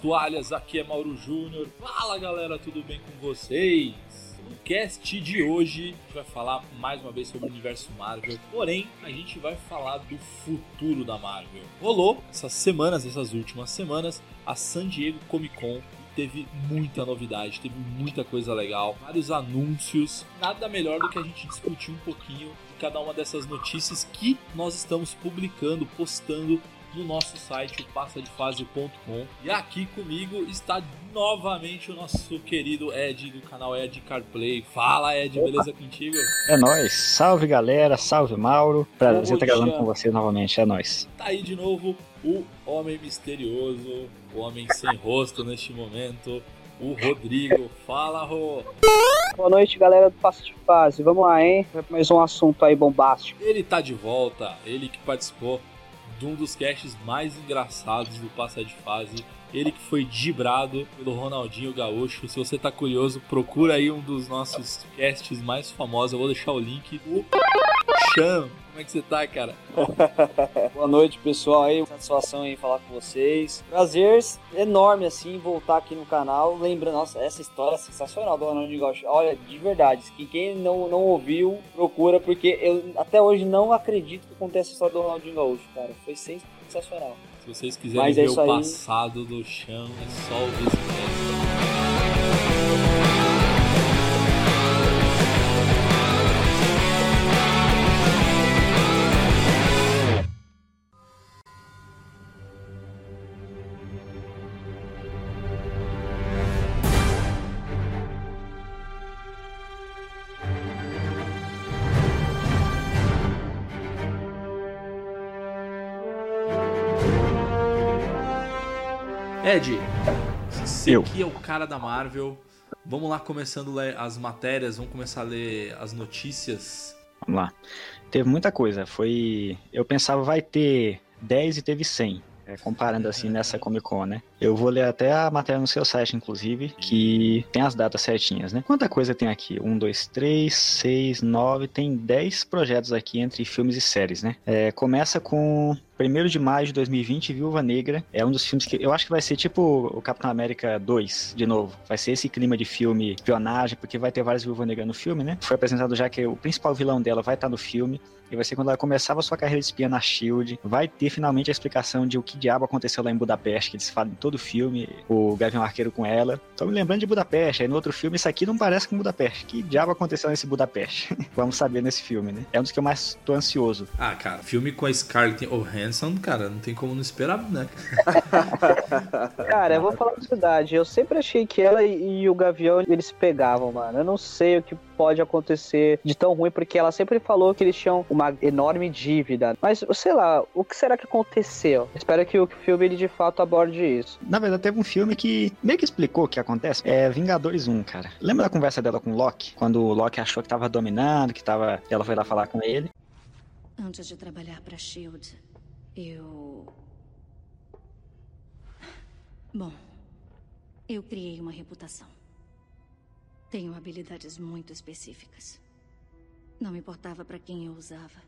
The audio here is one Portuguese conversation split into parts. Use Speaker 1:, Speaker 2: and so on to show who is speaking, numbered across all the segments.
Speaker 1: toalhas, aqui é Mauro Júnior. Fala galera, tudo bem com vocês? No cast de hoje, a gente vai falar mais uma vez sobre o universo Marvel, porém, a gente vai falar do futuro da Marvel. Rolou essas semanas, essas últimas semanas, a San Diego Comic Con teve muita novidade, teve muita coisa legal, vários anúncios. Nada melhor do que a gente discutir um pouquinho de cada uma dessas notícias que nós estamos publicando, postando no nosso site, o passadefase.com. E aqui comigo está novamente o nosso querido Ed do canal Ed CarPlay. Fala Ed, beleza contigo?
Speaker 2: É nóis. Salve galera, salve Mauro. Prazer estar gravando com você novamente, é nóis.
Speaker 1: Tá aí de novo o homem misterioso, o homem sem rosto neste momento, o Rodrigo. Fala, Rô!
Speaker 3: Boa noite, galera do Passo de Fase. Vamos lá, hein? Mais um assunto aí bombástico.
Speaker 1: Ele tá de volta, ele que participou de um dos casts mais engraçados do Passa de Fase. Ele que foi dibrado pelo Ronaldinho Gaúcho. Se você tá curioso, procura aí um dos nossos casts mais famosos. Eu vou deixar o link. O Chan. Como é que você tá, cara?
Speaker 3: Boa noite, pessoal. Aí, satisfação em falar com vocês. Prazer enorme, assim, voltar aqui no canal. Lembra, nossa, essa história é sensacional do Ronaldinho Gaúcho. Olha, de verdade, que quem não, não ouviu, procura, porque eu até hoje não acredito que acontece a história do Ronaldinho Gaúcho, cara. Foi sensacional.
Speaker 1: Se vocês quiserem
Speaker 3: é
Speaker 1: ver o
Speaker 3: aí.
Speaker 1: passado do chão, é só ouvir esse Ed, você
Speaker 2: Eu.
Speaker 1: que é o cara da Marvel. Vamos lá começando a ler as matérias, vamos começar a ler as notícias.
Speaker 2: Vamos lá. Teve muita coisa. Foi. Eu pensava vai ter 10 e teve 100. é, comparando assim nessa Comic Con, né? Eu vou ler até a matéria no seu site, inclusive, que tem as datas certinhas, né? Quanta coisa tem aqui? 1, 2, 3, 6, 9. Tem 10 projetos aqui entre filmes e séries, né? É, começa com 1 de maio de 2020, Viúva Negra. É um dos filmes que eu acho que vai ser tipo o Capitão América 2, de novo. Vai ser esse clima de filme, espionagem, porque vai ter várias Viúva Negra no filme, né? Foi apresentado já que o principal vilão dela vai estar no filme. E vai ser quando ela começava sua carreira de espiã na SHIELD. Vai ter finalmente a explicação de o que diabo aconteceu lá em Budapeste, que eles falam em todo o filme, o Gavião Arqueiro com ela. Tô me lembrando de Budapeste, aí no outro filme isso aqui não parece com Budapeste. Que diabo aconteceu nesse Budapeste? Vamos saber nesse filme, né? É um dos que eu mais tô ansioso.
Speaker 1: Ah, cara, filme com a Scarlett Johansson, cara, não tem como não esperar, né?
Speaker 3: Cara, eu vou falar a verdade. Eu sempre achei que ela e, e o Gavião eles se pegavam, mano. Eu não sei o que pode acontecer de tão ruim, porque ela sempre falou que eles tinham uma enorme dívida. Mas, sei lá, o que será que aconteceu? Espero que o filme ele de fato aborde isso.
Speaker 2: Na verdade, teve um filme que meio que explicou o que acontece. É Vingadores 1, cara. Lembra da conversa dela com o Loki? Quando o Loki achou que tava dominando, que tava. Ela foi lá falar com ele.
Speaker 4: Antes de trabalhar para Shield, eu. Bom, eu criei uma reputação. Tenho habilidades muito específicas. Não importava para quem eu usava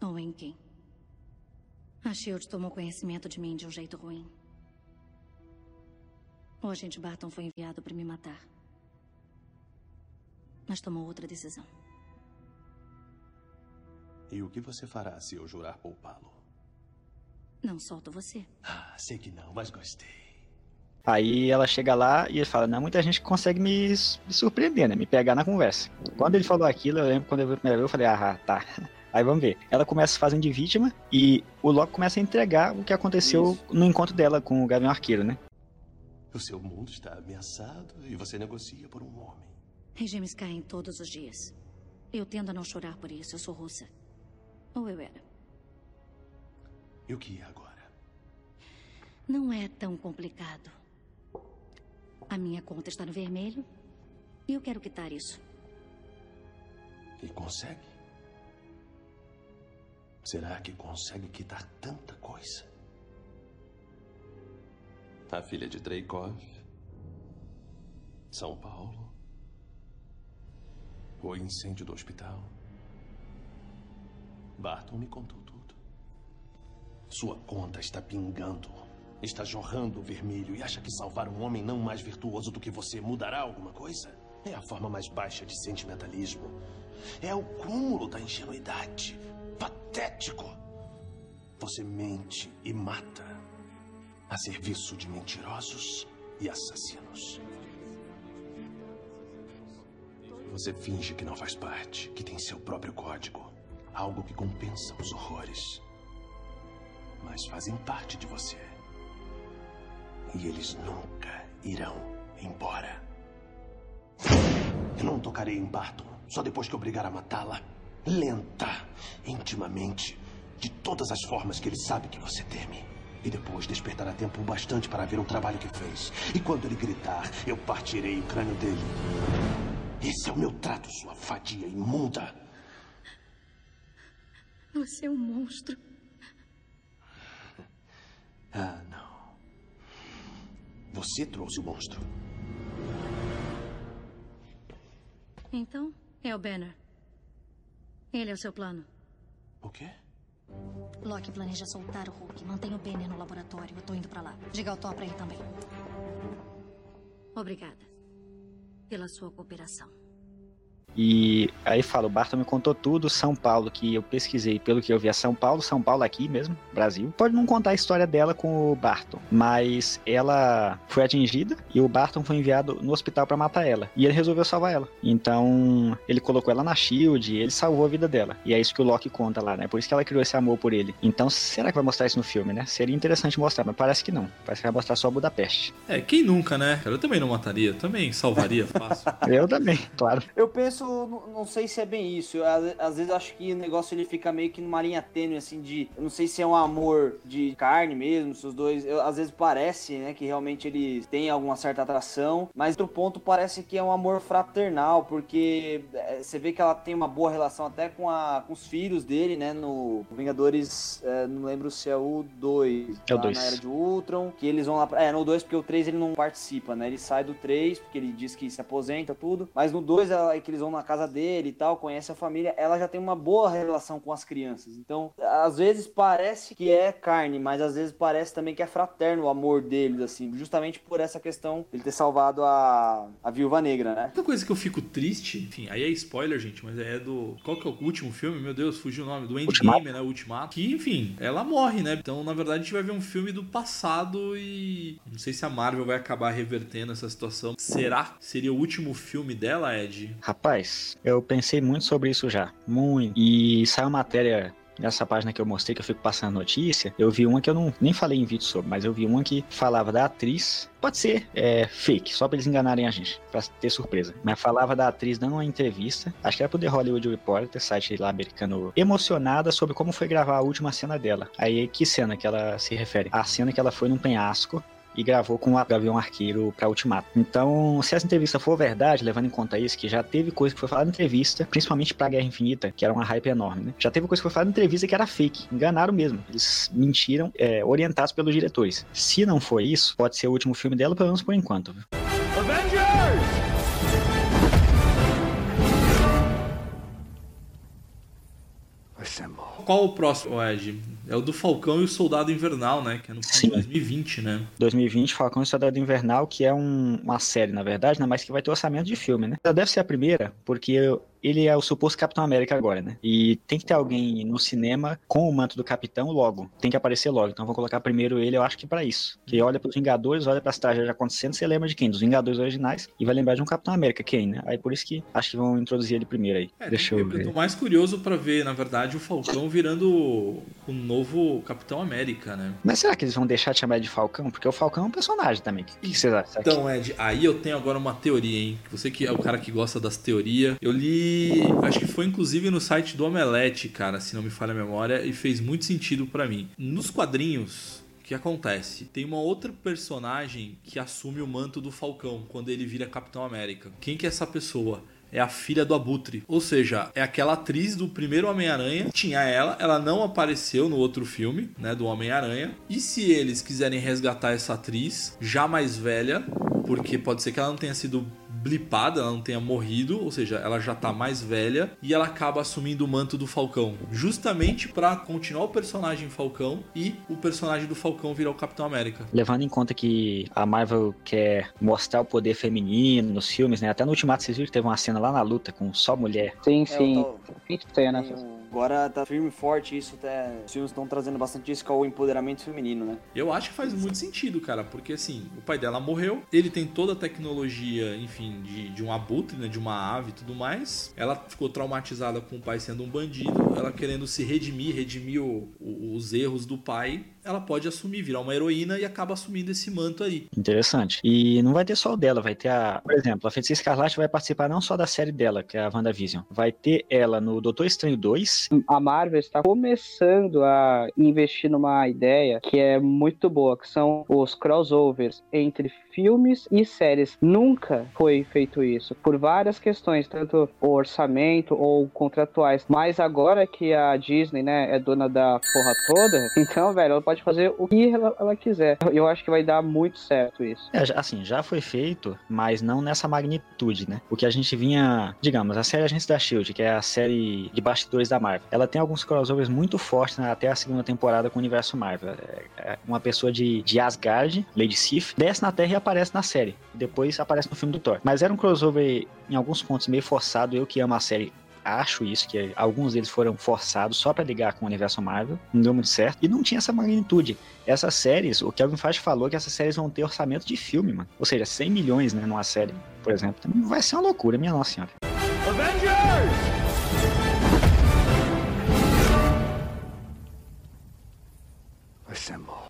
Speaker 4: ou em quem. A Shield tomou conhecimento de mim de um jeito ruim. O agente Barton foi enviado para me matar. Mas tomou outra decisão.
Speaker 5: E o que você fará se eu jurar poupá-lo?
Speaker 4: Não solto você.
Speaker 5: Ah, sei que não, mas gostei.
Speaker 2: Aí ela chega lá e ele fala: Não, muita gente consegue me, me surpreender, né? Me pegar na conversa. Quando ele falou aquilo, eu lembro quando eu vi a primeira vez, eu falei: Ah, tá. Aí vamos ver. Ela começa fazendo de vítima e o Loki começa a entregar o que aconteceu
Speaker 5: Isso.
Speaker 2: no encontro dela com o Gavião Arqueiro, né?
Speaker 5: O seu mundo está ameaçado e você negocia por um homem.
Speaker 4: Regimes caem todos os dias. Eu tendo a não chorar por isso. Eu sou russa. Ou eu era.
Speaker 5: E o que é agora?
Speaker 4: Não é tão complicado. A minha conta está no vermelho e eu quero quitar isso.
Speaker 5: E consegue? Será que consegue quitar tanta coisa? A filha de Dreykov, São Paulo, o incêndio do hospital. Barton me contou tudo. Sua conta está pingando. Está jorrando vermelho e acha que salvar um homem não mais virtuoso do que você mudará alguma coisa? É a forma mais baixa de sentimentalismo. É o cúmulo da ingenuidade. Patético. Você mente e mata a serviço de mentirosos e assassinos. Você finge que não faz parte, que tem seu próprio código. Algo que compensa os horrores. Mas fazem parte de você. E eles nunca irão embora. Eu não tocarei em Barton só depois que obrigar a matá-la. Lenta, intimamente, de todas as formas que ele sabe que você teme. E depois despertará tempo bastante para ver o trabalho que fez. E quando ele gritar, eu partirei o crânio dele. Esse é o meu trato, sua vadia imunda.
Speaker 4: Você é um monstro.
Speaker 5: Ah, não. Você trouxe o monstro.
Speaker 4: Então, é o Banner. Ele é o seu plano.
Speaker 5: O quê?
Speaker 4: Loki planeja soltar o Hulk. Mantenha o Banner no laboratório. Eu tô indo pra lá. Diga ao Thor pra ir também. Obrigada pela sua cooperação.
Speaker 2: E aí fala, o Barton me contou tudo, São Paulo, que eu pesquisei pelo que eu vi é São Paulo, São Paulo aqui mesmo, Brasil. Pode não contar a história dela com o Barton, mas ela foi atingida e o Barton foi enviado no hospital para matar ela. E ele resolveu salvar ela. Então, ele colocou ela na Shield, ele salvou a vida dela. E é isso que o Loki conta lá, né? Por isso que ela criou esse amor por ele. Então, será que vai mostrar isso no filme, né? Seria interessante mostrar, mas parece que não. Parece que vai mostrar só Budapeste.
Speaker 1: É, quem nunca, né? Eu também não mataria, também salvaria fácil.
Speaker 2: eu também, claro.
Speaker 3: Eu penso, não sei se é bem isso. Eu, às, às, vezes acho que o negócio ele fica meio que numa linha tênue, assim, de. Eu não sei se é um amor de carne mesmo, se os dois. Eu, às vezes parece, né, que realmente eles têm alguma certa atração, mas outro ponto parece que é um amor fraternal, porque é, você vê que ela tem uma boa relação até com, a, com os filhos dele, né, no Vingadores, é, não lembro se é o 2.
Speaker 2: É o 2.
Speaker 3: Na Era de Ultron, que eles vão lá. Pra, é, no 2, porque o 3 ele não participa, né, ele sai do 3, porque ele diz que se aposenta, tudo, mas no 2 é que eles vão na casa dele e tal, conhece a família, ela já tem uma boa relação com as crianças. Então, às vezes parece que é carne, mas às vezes parece também que é fraterno o amor deles, assim, justamente por essa questão de ele ter salvado a, a viúva negra, né?
Speaker 1: Outra coisa que eu fico triste, enfim, aí é spoiler, gente, mas é do. Qual que é o último filme? Meu Deus, fugiu o nome. Do Endgame, né? O Ultimato. Que, enfim, ela morre, né? Então, na verdade, a gente vai ver um filme do passado e. Não sei se a Marvel vai acabar revertendo essa situação. Será? Seria o último filme dela, Ed?
Speaker 2: Rapaz, eu pensei muito sobre isso já. Muito. E saiu matéria nessa página que eu mostrei, que eu fico passando notícia, eu vi uma que eu não nem falei em vídeo sobre, mas eu vi uma que falava da atriz. Pode ser é, fake, só pra eles enganarem a gente, pra ter surpresa. Mas falava da atriz dando uma entrevista, acho que era pro The Hollywood Reporter, site lá americano, emocionada sobre como foi gravar a última cena dela. Aí, que cena que ela se refere? A cena que ela foi num penhasco e gravou com o Gavião Arqueiro para Ultimato. Então, se essa entrevista for verdade, levando em conta isso, que já teve coisa que foi falada na entrevista, principalmente pra Guerra Infinita, que era uma hype enorme, né? Já teve coisa que foi falada na entrevista que era fake, enganaram mesmo. Eles mentiram, é, orientados pelos diretores. Se não for isso, pode ser o último filme dela, pelo menos por enquanto. Viu? Avengers!
Speaker 1: Qual o próximo, Ed? É o do Falcão e o Soldado Invernal, né? Que é no
Speaker 2: Sim.
Speaker 1: 2020, né?
Speaker 2: 2020, Falcão e Soldado Invernal, que é um, uma série, na verdade, né? Mas que vai ter orçamento de filme, né? Ela deve ser a primeira, porque ele é o suposto Capitão América agora, né? E tem que ter alguém no cinema com o manto do Capitão logo. Tem que aparecer logo. Então vou colocar primeiro ele, eu acho que para isso. Que olha pros Vingadores, olha pras tragédias acontecendo, você lembra de quem? Dos Vingadores originais e vai lembrar de um Capitão América, quem, né? Aí por isso que acho que vão introduzir ele primeiro aí.
Speaker 1: É,
Speaker 2: Deixa eu ver.
Speaker 1: Eu tô mais curioso para ver, na verdade, o Falcão virando o novo Capitão América, né?
Speaker 2: Mas será que eles vão deixar de chamar de Falcão? Porque o Falcão é um personagem também. O que, que vocês acham?
Speaker 1: Então, Ed, aí eu tenho agora uma teoria, hein? Você que é o cara que gosta das teorias. Eu li, acho que foi inclusive no site do Omelete, cara, se não me falha a memória, e fez muito sentido para mim. Nos quadrinhos, o que acontece? Tem uma outra personagem que assume o manto do Falcão quando ele vira Capitão América. Quem que é essa pessoa? é a filha do Abutre. Ou seja, é aquela atriz do primeiro Homem-Aranha. Tinha ela, ela não apareceu no outro filme, né, do Homem-Aranha. E se eles quiserem resgatar essa atriz, já mais velha, porque pode ser que ela não tenha sido blipada, ela não tenha morrido, ou seja, ela já tá mais velha e ela acaba assumindo o manto do Falcão, justamente para continuar o personagem Falcão e o personagem do Falcão virar o Capitão América.
Speaker 2: Levando em conta que a Marvel quer mostrar o poder feminino nos filmes, né? Até no Ultimato vocês viram que teve uma cena lá na luta com só mulher.
Speaker 6: Sim,
Speaker 3: É,
Speaker 6: sim.
Speaker 3: eu tô-
Speaker 6: Tem cena.
Speaker 3: tem Agora tá firme e forte isso, até os filmes estão trazendo bastante isso, que é o empoderamento feminino, né?
Speaker 1: Eu acho que faz muito sentido, cara, porque assim, o pai dela morreu, ele tem toda a tecnologia, enfim, de, de um abutre, né, de uma ave e tudo mais. Ela ficou traumatizada com o pai sendo um bandido, ela querendo se redimir, redimir o- o- os erros do pai. Ela pode assumir, virar uma heroína e acaba assumindo esse manto aí.
Speaker 2: Interessante. E não vai ter só o dela, vai ter a. Por exemplo, a Feiticeira Escarlate vai participar não só da série dela, que é a WandaVision. Vai ter ela no Doutor Estranho 2.
Speaker 6: A Marvel está começando a investir numa ideia que é muito boa, que são os crossovers entre filmes e séries. Nunca foi feito isso, por várias questões, tanto o orçamento ou contratuais. Mas agora que a Disney, né, é dona da porra toda, então, velho, ela pode fazer o que ela, ela quiser. Eu acho que vai dar muito certo isso.
Speaker 2: É, assim, já foi feito, mas não nessa magnitude, né? O que a gente vinha, digamos, a série Agentes da Shield, que é a série de bastidores da Marvel, ela tem alguns crossovers muito fortes né, até a segunda temporada com o universo Marvel. É- é uma pessoa de, de Asgard, Lady Sif, desce na Terra e aparece na série. Depois aparece no filme do Thor. Mas era um crossover em alguns pontos meio forçado. Eu que amo a série acho isso, que alguns deles foram forçados só pra ligar com o universo Marvel, não deu muito certo, e não tinha essa magnitude. Essas séries, o Kevin Feige falou que essas séries vão ter orçamento de filme, mano. Ou seja, 100 milhões, né, numa série, por exemplo. Vai ser uma loucura, minha nossa senhora.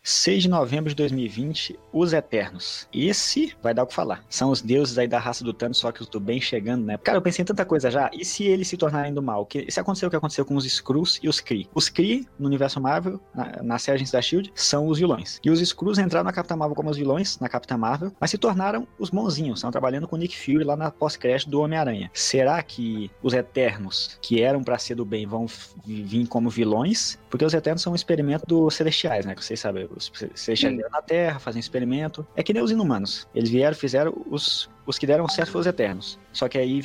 Speaker 2: 6 de novembro de 2020, Os Eternos. Esse vai dar o que falar. São os deuses aí da raça do Thanos, só que os do bem chegando, né? Cara, eu pensei em tanta coisa já. E se eles se tornarem do mal? Que, se aconteceu o que aconteceu com os Skrulls e os Kree? Os Kree, no universo Marvel, na, na série da S.H.I.E.L.D., são os vilões. E os Skrulls entraram na Capitã Marvel como os vilões, na Capitã Marvel, mas se tornaram os bonzinhos. Estão trabalhando com o Nick Fury lá na pós-crédito do Homem-Aranha. Será que os Eternos, que eram pra ser do bem, vão vir como vilões? Porque os Eternos são um experimento dos Celestiais, né? Que vocês sabem, os Celestiais vieram na Terra, fazem um experimento. É que nem os Inumanos. Eles vieram, fizeram os... Os que deram certo foram os Eternos. Só que aí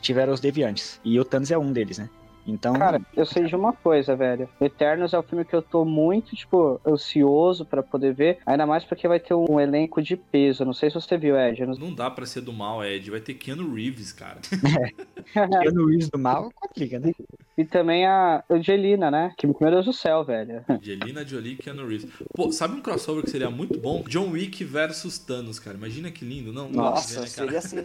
Speaker 2: tiveram os Deviantes. E o Thanos é um deles, né? Então,
Speaker 6: Cara, eu sei de uma coisa, velho. Eternos é o filme que eu tô muito, tipo, ansioso pra poder ver. Ainda mais porque vai ter um elenco de peso. Não sei se você viu, Ed. não-
Speaker 1: Não dá pra ser do mal, Ed. Vai ter Keanu Reeves, cara.
Speaker 2: Keanu Reeves do mal complica, né?
Speaker 6: E também a Angelina, né? Que, meu Deus do céu, velho.
Speaker 1: Angelina Jolie e Keanu Reeves. Pô, sabe um crossover que seria muito bom? John Wick versus Thanos, cara. Imagina que lindo. Não, não
Speaker 3: Nossa,
Speaker 1: né, cara?
Speaker 3: seria assim.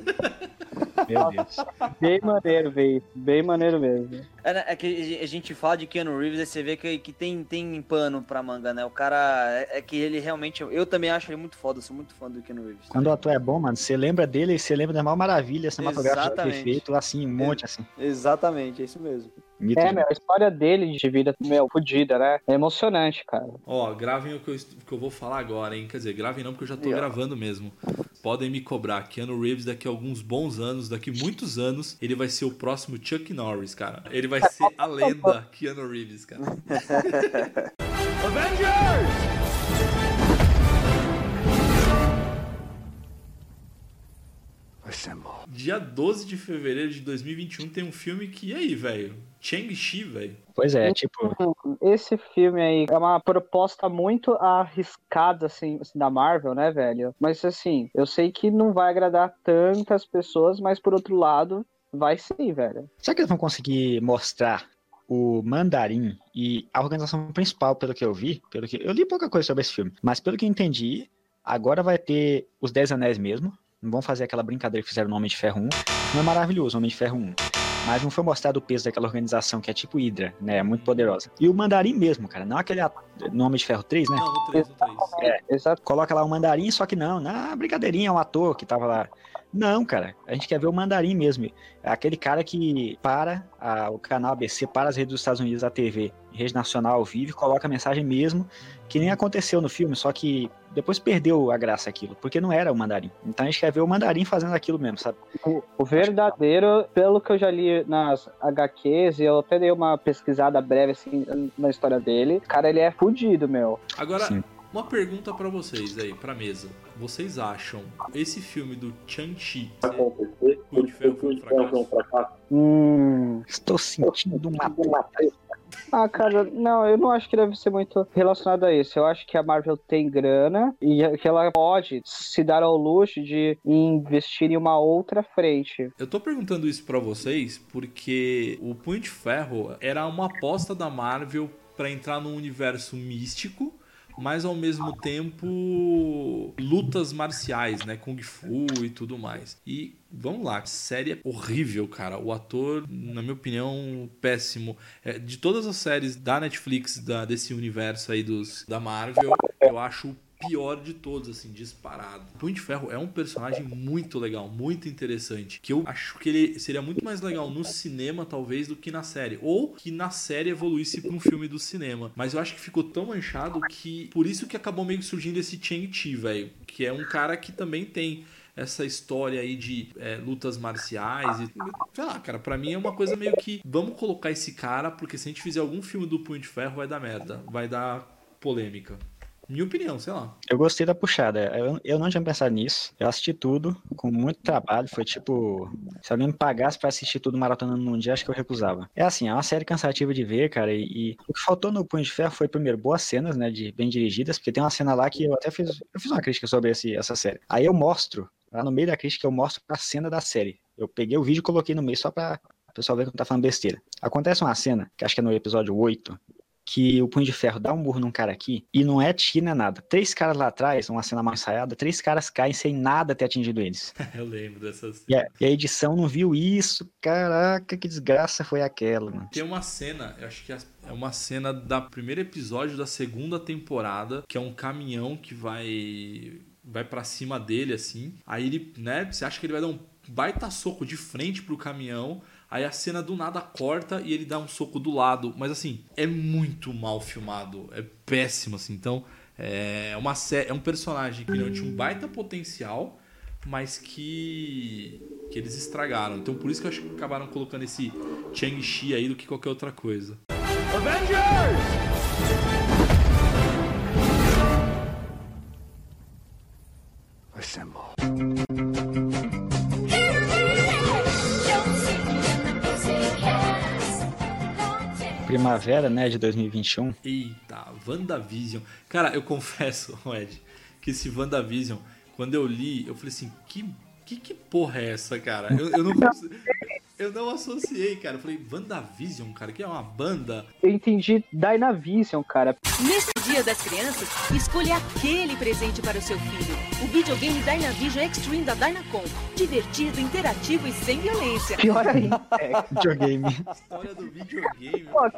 Speaker 2: Meu Deus.
Speaker 6: Bem maneiro, velho. Bem maneiro mesmo.
Speaker 3: É, é que a gente fala de Keanu Reeves, aí você vê que, que tem, tem pano pra manga, né? O cara é, é que ele realmente. Eu também acho ele muito foda, sou muito fã do Keanu Reeves.
Speaker 2: Quando o ator é bom, mano, você lembra dele e você lembra da maior maravilha cinematográfica que
Speaker 3: Exatamente.
Speaker 2: feito, assim, um monte, assim.
Speaker 3: Exatamente, é isso mesmo.
Speaker 2: Mito
Speaker 6: É,
Speaker 2: de-
Speaker 6: meu, a história dele de vida, meu, fodida, né? É emocionante, cara.
Speaker 1: Ó, gravem o que eu, o que eu vou falar agora, hein? Quer dizer, gravem não, porque eu já tô
Speaker 3: E, ó.
Speaker 1: gravando mesmo. Podem me cobrar. Keanu Reeves, daqui a alguns bons anos, daqui muitos anos, ele vai ser o próximo Chuck Norris, cara. Ele vai ser a lenda Keanu Reeves, cara. Dia 12 de fevereiro de 2021 tem um filme que, e aí, velho? Chang-Chi, velho.
Speaker 2: Pois é, tipo,
Speaker 6: Esse filme aí é uma proposta muito arriscada, assim, assim, da Marvel, né, velho? Mas, assim, eu sei que não vai agradar tantas pessoas, mas, por outro lado, vai sim, velho.
Speaker 2: será que eles vão conseguir mostrar o Mandarim e a organização principal, pelo que eu vi, pelo que eu li pouca coisa sobre esse filme, mas pelo que eu entendi, agora vai ter os Dez Anéis mesmo, não vão fazer aquela brincadeira que fizeram no Homem de Ferro 1, não é maravilhoso o Homem de Ferro 1, mas não foi mostrado o peso daquela organização que é tipo Hydra, né, muito poderosa. E o Mandarim mesmo, cara, não aquele no Homem de Ferro 3, né?
Speaker 1: Não, no 3, no 3.
Speaker 6: Exato.
Speaker 2: coloca lá o mandarim, só que não, na brincadeirinha, é um ator que tava lá. Não, cara, a gente quer ver o mandarim mesmo. É aquele cara que para a- o canal ABC, para as redes dos Estados Unidos, a TV, rede nacional ao vivo, coloca a mensagem mesmo, que nem aconteceu no filme, só que depois perdeu a graça aquilo, porque não era o mandarim. Então a gente quer ver o mandarim fazendo aquilo mesmo, sabe?
Speaker 6: O, o verdadeiro, pelo que eu já li nas HQs, e eu até dei uma pesquisada breve, assim, na história dele, cara, ele é fudido, meu.
Speaker 1: Agora,
Speaker 2: Sim.
Speaker 1: Uma pergunta para vocês aí, pra mesa. Vocês acham esse filme do Chang-Chi Punho de Ferro foi um fracasso?
Speaker 6: Hum.
Speaker 2: Estou sentindo uma
Speaker 6: Ah, cara, não, eu não acho que deve ser muito relacionado a isso. Eu acho que a Marvel tem grana e que ela pode se dar ao luxo de investir em uma outra frente.
Speaker 1: Eu tô perguntando isso para vocês porque o Punho de Ferro era uma aposta da Marvel para entrar num universo místico mas ao mesmo tempo lutas marciais, né? Kung Fu e tudo mais. E vamos lá, série horrível, cara. O ator, na minha opinião, péssimo. É, de todas as séries da Netflix, da, desse universo aí dos, da Marvel, eu acho pior de todos, assim, disparado. Punho de Ferro é um personagem muito legal, muito interessante. Que eu acho que ele seria muito mais legal no cinema, talvez, do que na série. Ou que na série evoluísse para um filme do cinema. Mas eu acho que ficou tão manchado que. Por isso que acabou meio que surgindo esse Chang-Chi, velho. Que é um cara que também tem essa história aí de é, lutas marciais e sei lá, cara, para mim é uma coisa meio que vamos colocar esse cara porque se a gente fizer algum filme do Punho de Ferro vai dar merda, vai dar polêmica. Minha opinião, sei lá.
Speaker 2: Eu gostei da puxada. Eu, eu não tinha pensado nisso. Eu assisti tudo com muito trabalho. Foi tipo. Se alguém me pagasse pra assistir tudo maratonando num dia, acho que eu recusava. É assim, é uma série cansativa de ver, cara. E, e o que faltou no Punho de Ferro foi, primeiro, boas cenas, né? De bem dirigidas. Porque tem uma cena lá que eu até fiz. Eu fiz uma crítica sobre esse, essa série. Aí eu mostro, lá no meio da crítica, eu mostro a cena da série. Eu peguei o vídeo e coloquei no meio só pra o pessoal ver que não tá falando besteira. Acontece uma cena, que acho que é no episódio 8, que o Punho de Ferro dá um burro num cara aqui e não é tiro, é nada. Três caras lá atrás, uma cena mal ensaiada, três caras caem sem nada ter atingido eles.
Speaker 1: Eu lembro dessas.
Speaker 2: E a, e a, edição não viu isso. Caraca, que desgraça foi aquela, mano.
Speaker 1: Tem uma cena, eu acho que é uma cena da primeiro episódio da segunda temporada, que é um caminhão que vai vai para cima dele assim. Aí ele, né, você acha que ele vai dar um baita soco de frente pro caminhão. Aí a cena do nada corta e ele dá um soco do lado. Mas assim, é muito mal filmado. É péssimo, assim. Então, é, uma é um personagem que não tinha um baita potencial, mas que, que eles estragaram. Então por isso que eu acho que acabaram colocando esse Chang-Chi aí do que qualquer outra coisa. Avengers! Assemble.
Speaker 2: Primavera, né, de 2021.
Speaker 1: Eita, WandaVision. Cara, eu confesso, Ed, que esse WandaVision, quando eu li, eu falei assim, que, que, que porra é essa, cara? Eu, eu não Eu não associei, cara. Eu falei, WandaVision, cara, que é uma banda.
Speaker 6: Eu entendi Dynavision, cara.
Speaker 7: Nesse dia das crianças, escolha aquele presente para o seu filho. O videogame Dynavision Extreme da Dynacon. Divertido, interativo e sem violência.
Speaker 6: Pior ainda. É,
Speaker 2: videogame.
Speaker 1: História do videogame.
Speaker 6: Pô,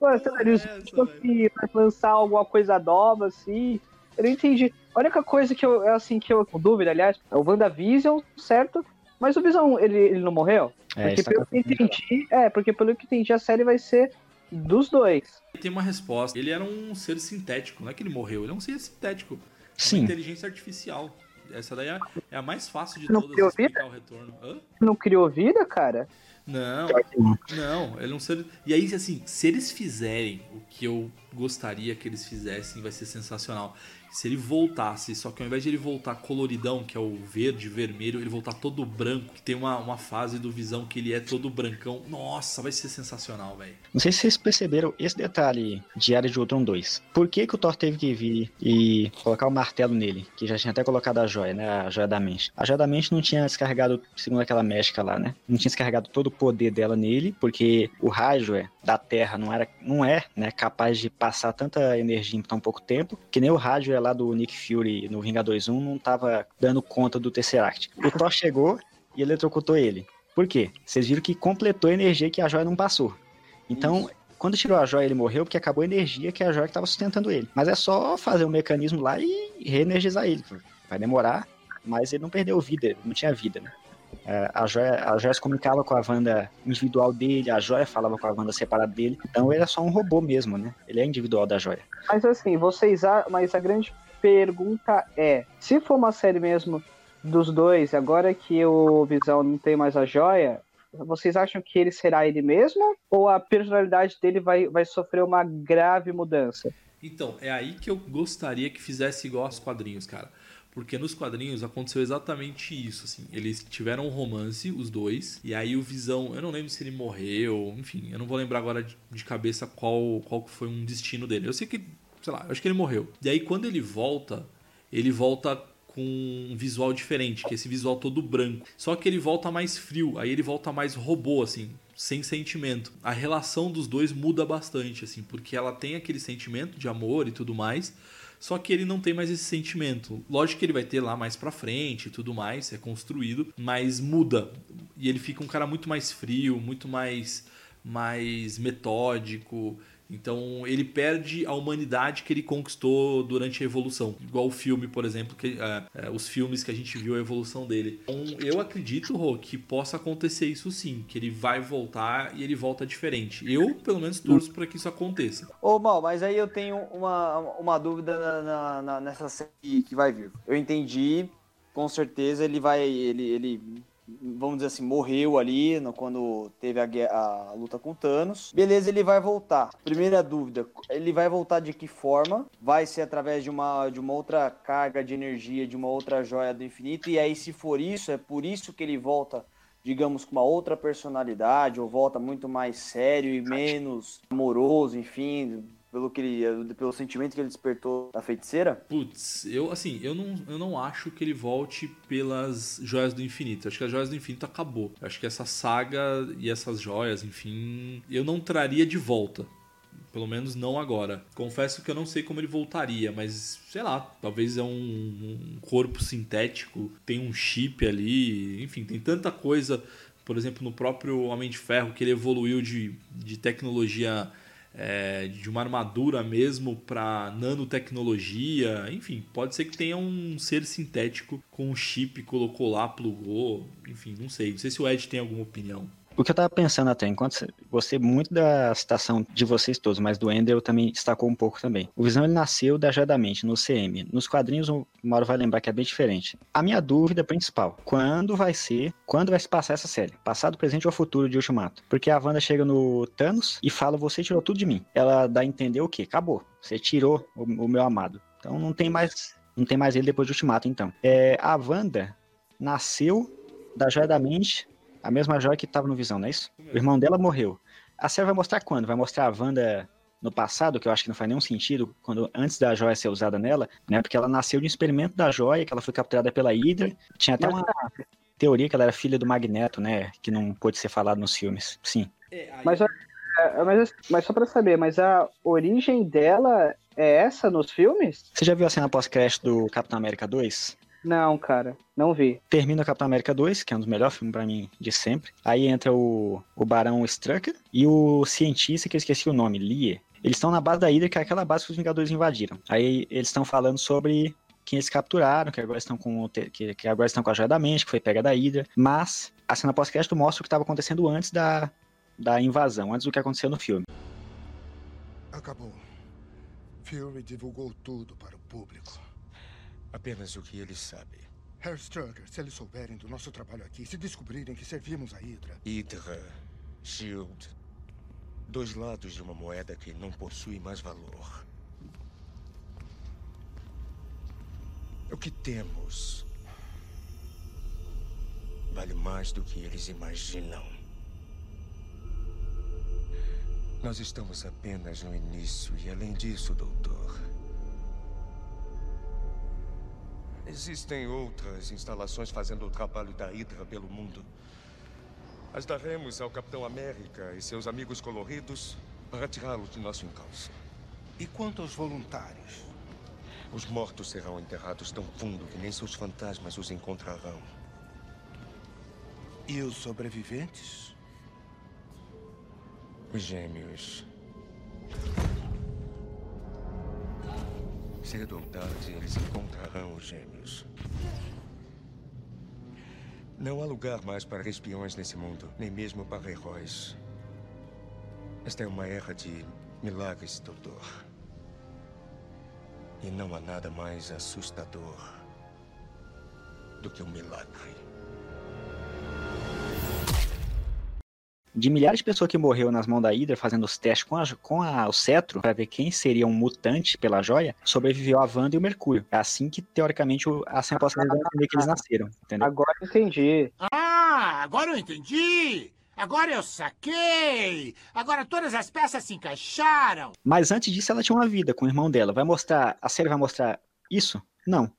Speaker 6: pô sério, se vai lançar alguma coisa nova, assim. Eu não entendi. A única coisa que eu, assim, que eu, com dúvida, aliás, é o WandaVision, certo? Mas o Visão, ele, ele não morreu? É, porque pelo que entendi, é, porque pelo que entendi, a série vai ser dos dois.
Speaker 1: Tem uma resposta. Ele era um ser sintético, não é que ele morreu, ele é um ser sintético. É
Speaker 2: Sim.
Speaker 1: Uma inteligência artificial. Essa daí é, é a mais fácil de
Speaker 6: não
Speaker 1: todas
Speaker 6: criou vida?
Speaker 1: o retorno. Hã?
Speaker 6: Não criou vida, cara?
Speaker 1: Não, não, ele é um ser. E aí, assim, se eles fizerem o que eu gostaria que eles fizessem, vai ser sensacional se ele voltasse, só que ao invés de ele voltar coloridão, que é o verde, vermelho, ele voltar todo branco, que tem uma, uma fase do Visão que ele é todo brancão. Nossa, vai ser sensacional, velho.
Speaker 2: Não sei se vocês perceberam esse detalhe de Área de Ultron 2. Por que, que o Thor teve que vir e colocar o martelo nele? Que já tinha até colocado a joia, né? A joia da mente. A joia da mente não tinha descarregado, segundo aquela médica lá, né? Não tinha descarregado todo o poder dela nele, porque o raio é, da Terra não, era, não é né, capaz de passar tanta energia em tão pouco tempo, que nem o rádio é lá do Nick Fury no Vingadores 1 não tava dando conta do Tesseract. O Thor chegou e eletrocutou ele. Por quê? Vocês viram que completou a energia que a joia não passou. Então, Isso. quando tirou a joia, ele morreu porque acabou a energia que a joia estava sustentando ele. Mas é só fazer um mecanismo lá e reenergizar ele. Vai demorar, mas ele não perdeu vida, não tinha vida, né? É, a, joia, a joia se comunicava com a Wanda individual dele, a joia falava com a Wanda separada dele. Então ele é só um robô mesmo, né? Ele é individual da joia.
Speaker 6: Mas assim, vocês. Mas a grande pergunta é: se for uma série mesmo dos dois, agora que o Visão não tem mais a joia, vocês acham que ele será ele mesmo? Ou a personalidade dele vai, vai sofrer uma grave mudança?
Speaker 1: Então, é aí que eu gostaria que fizesse igual aos quadrinhos, cara. Porque nos quadrinhos aconteceu exatamente isso, assim. Eles tiveram um romance, os dois, e aí o Visão, eu não lembro se ele morreu, enfim, eu não vou lembrar agora de, de cabeça qual, qual foi um destino dele. Eu sei que, sei lá, acho que ele morreu. E aí quando ele volta, ele volta com um visual diferente, que é esse visual todo branco. Só que ele volta mais frio, aí ele volta mais robô, assim, sem sentimento. A relação dos dois muda bastante, assim, porque ela tem aquele sentimento de amor e tudo mais, só que ele não tem mais esse sentimento. Lógico que ele vai ter lá mais pra frente e tudo mais, é construído, mas muda. E ele fica um cara muito mais frio, muito mais, mais metódico. Então ele perde a humanidade que ele conquistou durante a evolução. Igual o filme, por exemplo, que, é, é, os filmes que a gente viu a evolução dele. Então eu acredito, Rô, que possa acontecer isso sim, que ele vai voltar e ele volta diferente. Eu, pelo menos, torço para que isso aconteça.
Speaker 3: Ô, Mal, mas aí eu tenho uma, uma dúvida na, na, na, nessa série que vai vir. Eu entendi, com certeza ele vai. Ele, ele vamos dizer assim, morreu ali no, quando teve a, a, luta com Thanos. Beleza, ele vai voltar. Primeira dúvida, ele vai voltar de que forma? Vai ser através de uma, de uma outra carga de energia, de uma outra joia do infinito? E aí, se for isso, é por isso que ele volta digamos, com uma outra personalidade, ou volta muito mais sério e menos amoroso, enfim, pelo que ele, pelo sentimento que ele despertou da feiticeira?
Speaker 1: Putz, eu assim, eu não, eu não acho que ele volte pelas joias do infinito. Acho que as joias do infinito acabou. Acho que essa saga e essas joias, enfim, eu não traria de volta. Pelo menos não agora. Confesso que eu não sei como ele voltaria, mas sei lá, talvez é um, um corpo sintético, tem um chip ali, enfim, tem tanta coisa. Por exemplo, no próprio Homem de Ferro, que ele evoluiu de, de tecnologia é, de uma armadura mesmo para nanotecnologia, enfim, pode ser que tenha um ser sintético com um chip, colocou lá, plugou, enfim, não sei. Não sei se o Ed tem alguma opinião.
Speaker 2: O que eu tava pensando até, enquanto gostei muito da citação de vocês todos, mas do Ender também destacou um pouco também. O Visão ele nasceu da Jadamente, no CM. Nos quadrinhos, o Mauro vai lembrar que é bem diferente. A minha dúvida principal, quando vai ser, quando vai se passar essa série? Passado, presente ou futuro de Ultimato? Porque a Wanda chega no Thanos e fala, você tirou tudo de mim. Ela dá a entender o quê? Acabou. Você tirou o, o meu amado. Então não tem mais, não tem mais ele depois de Ultimato, então. É, a Wanda nasceu da Joia da Mente a mesma joia que estava no Visão, não é isso? O irmão dela morreu. A série vai mostrar quando? Vai mostrar a Wanda no passado, que eu acho que não faz nenhum sentido, quando antes da joia ser usada nela, né? Porque ela nasceu de um experimento da joia, que ela foi capturada pela Hydra. Tinha até uma teoria que ela era filha do Magneto, né? Que não pôde ser falado nos filmes. Sim.
Speaker 6: É, mas, é, mas, mas só para saber, mas a origem dela é essa nos filmes?
Speaker 2: Você já viu a cena pós-crédito do Capitão América 2?
Speaker 6: Não, cara, não vi.
Speaker 2: Termina Capitão América 2, que é um dos melhores filmes para mim de sempre. Aí entra o, o Barão Strucker e o cientista, que eu esqueci o nome, Lie. Eles estão na base da Hydra, que é aquela base que os Vingadores invadiram. Aí eles estão falando sobre quem eles capturaram, que agora estão com que, que agora estão com a joia da mente, que foi pega da Hydra. Mas a cena pós-crédito mostra o que estava acontecendo antes da, da invasão, antes do que aconteceu no filme.
Speaker 8: Acabou. Fury divulgou tudo para o público.
Speaker 5: Apenas o que ele sabe.
Speaker 8: Herr Strucker, se eles souberem do nosso trabalho aqui, se descobrirem que servimos a Hydra...
Speaker 5: Hydra, SHIELD. Dois lados de uma moeda que não possui mais valor. O que temos vale mais do que eles imaginam. Nós estamos apenas no início e, além disso, doutor, Existem outras instalações fazendo o trabalho da Hydra pelo mundo. As daremos ao Capitão América e seus amigos coloridos para tirá-los de nosso encalço.
Speaker 8: E quanto aos voluntários?
Speaker 5: Os mortos serão enterrados tão fundo que nem seus fantasmas os encontrarão.
Speaker 8: E os sobreviventes?
Speaker 5: Os gêmeos Cedo ou tarde, eles encontrarão os gêmeos. Não há lugar mais para espiões nesse mundo, nem mesmo para heróis. Esta é uma era de milagres, doutor. E não há nada mais assustador do que um milagre.
Speaker 2: De milhares de pessoas que morreu nas mãos da Hydra fazendo os testes com, a, com a, o cetro para ver quem seria um mutante pela joia, sobreviveu a Wanda e o Mercúrio. É assim que, teoricamente, o, a assim possa entender que eles nasceram, entendeu?
Speaker 6: Agora eu entendi.
Speaker 9: Ah, agora eu entendi! Agora eu saquei! Agora todas as peças se encaixaram!
Speaker 2: Mas antes disso, ela tinha uma vida com o irmão dela. Vai mostrar. A série vai mostrar isso? Não.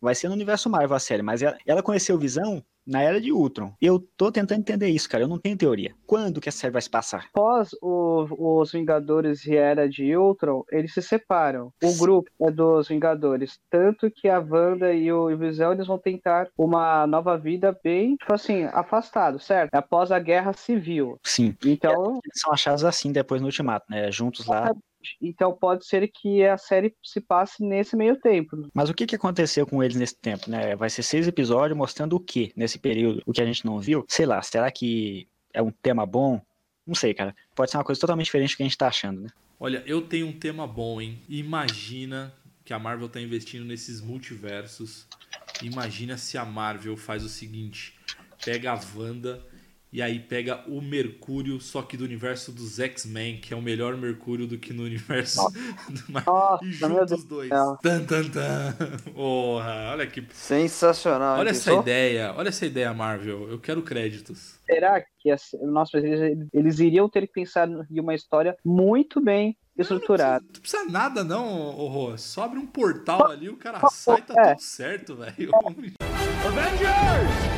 Speaker 2: Vai ser no universo Marvel a série, mas ela, ela conheceu Visão na era de Ultron. Eu tô tentando entender isso, cara. Eu não tenho teoria. Quando que a série vai se passar?
Speaker 6: Após o- os Vingadores e Era de Ultron, eles se separam. O grupo é dos Vingadores. Tanto que a Wanda e o Visão eles vão tentar uma nova vida bem, tipo assim, afastado, certo? Após a Guerra Civil.
Speaker 2: Sim.
Speaker 6: Então,
Speaker 2: Eles são achados assim depois no Ultimato, né? Juntos lá.
Speaker 6: Então pode ser que a série se passe nesse meio tempo.
Speaker 2: Mas o que, que aconteceu com eles nesse tempo, né? Vai ser seis episódios mostrando o que nesse período? O que a gente não viu? Sei lá, será que é um tema bom? Não sei, cara. Pode ser uma coisa totalmente diferente do que a gente tá achando, né?
Speaker 1: Olha, eu tenho um tema bom, hein? Imagina que a Marvel tá investindo nesses multiversos. Imagina se a Marvel faz o seguinte: pega a Wanda e aí pega o Mercúrio, só que do universo dos X-Men, que é o melhor Mercúrio do que no universo do Mar-
Speaker 6: Nossa,
Speaker 1: e junta os dois. Tan, tan, tan. Porra, olha que.
Speaker 3: Sensacional.
Speaker 1: Olha essa ideia, olha essa ideia, Marvel. Eu quero créditos.
Speaker 6: Será que as- nossa, eles, eles iriam ter que pensar em uma história muito bem estruturada?
Speaker 1: Não precisa nada, não, Rô. Só abre um portal ali, o cara sai, tá
Speaker 6: É.
Speaker 1: tudo certo, velho.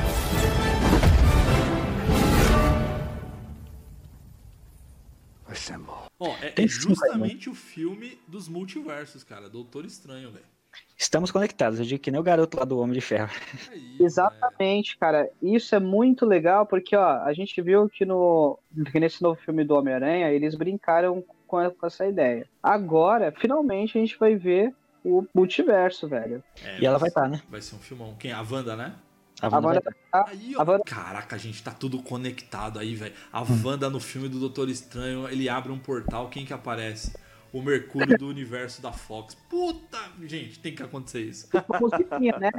Speaker 8: Assemble.
Speaker 1: Ó, é, é
Speaker 2: sim,
Speaker 1: justamente o filme dos multiversos, cara. Doutor Estranho, velho.
Speaker 2: Estamos conectados. Eu digo que nem o garoto lá do Homem de Ferro.
Speaker 1: É isso,
Speaker 6: Exatamente, cara. Isso é muito legal porque, ó, a gente viu que no que nesse novo filme do Homem-Aranha eles brincaram com a- com essa ideia. Agora, finalmente, a gente vai ver o multiverso, velho.
Speaker 1: É,
Speaker 2: E ela vai estar, né?
Speaker 1: Vai ser um filmão. Quem? A Wanda, né?
Speaker 2: A
Speaker 6: A
Speaker 2: Wanda vai
Speaker 6: Wanda
Speaker 2: tá.
Speaker 1: Aí,
Speaker 6: A
Speaker 1: ó.
Speaker 6: Wanda-
Speaker 1: Caraca, gente, tá tudo conectado aí, velho. A
Speaker 2: Hum.
Speaker 1: Wanda no filme do Doutor Estranho, ele abre um portal, quem que aparece? O Mercúrio do universo da Fox. Puta, gente, tem que acontecer isso.
Speaker 6: Né?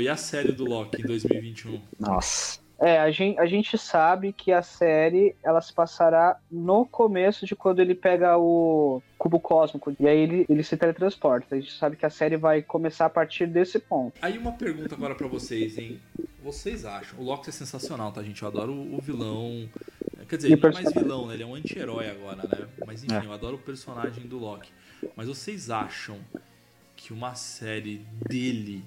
Speaker 1: E a série do Loki em 2021?
Speaker 2: Nossa.
Speaker 6: É, a gente, a gente sabe que a série ela se passará no começo de quando ele pega o cubo cósmico e aí ele, ele se teletransporta. A gente sabe que a série vai começar a partir desse ponto.
Speaker 1: Aí uma pergunta agora pra vocês, hein? Vocês acham? O Loki é sensacional, tá, gente? Eu adoro o vilão. Quer dizer, ele não é mais vilão, né? Ele é um anti-herói agora, né? Mas enfim,
Speaker 2: É.
Speaker 1: eu adoro o personagem do Loki. Mas vocês acham que uma série dele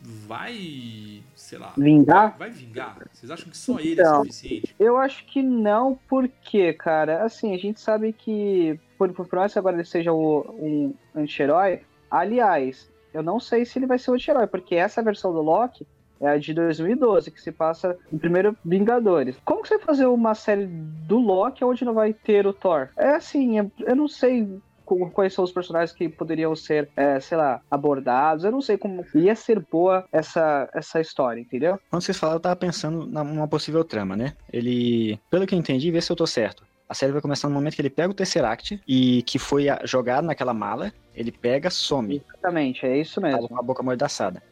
Speaker 1: vai, sei lá,
Speaker 6: Vingar?
Speaker 1: vai vingar? Vocês acham que só ele é
Speaker 6: Então.
Speaker 1: suficiente?
Speaker 6: Eu acho que não, porque, cara, assim, a gente sabe que, por, por mais que agora ele seja o- um anti-herói, aliás, eu não sei se ele vai ser um anti-herói, porque essa versão do Loki é a de 2012, que se passa no primeiro Vingadores. Como que você vai fazer uma série do Loki onde não vai ter o Thor? É assim, eu- eu não sei quais são os personagens que poderiam ser, é, sei lá, abordados. Eu não sei como ia ser boa essa, essa história, entendeu?
Speaker 2: Quando vocês falaram, eu tava pensando numa possível trama, né? Ele, pelo que eu entendi, vê se eu tô certo. A série vai começar no momento que ele pega o Tesseract e que foi jogado naquela mala, ele pega, some,
Speaker 6: Exatamente, é isso
Speaker 2: tava
Speaker 6: mesmo.
Speaker 2: com a boca amordaçada.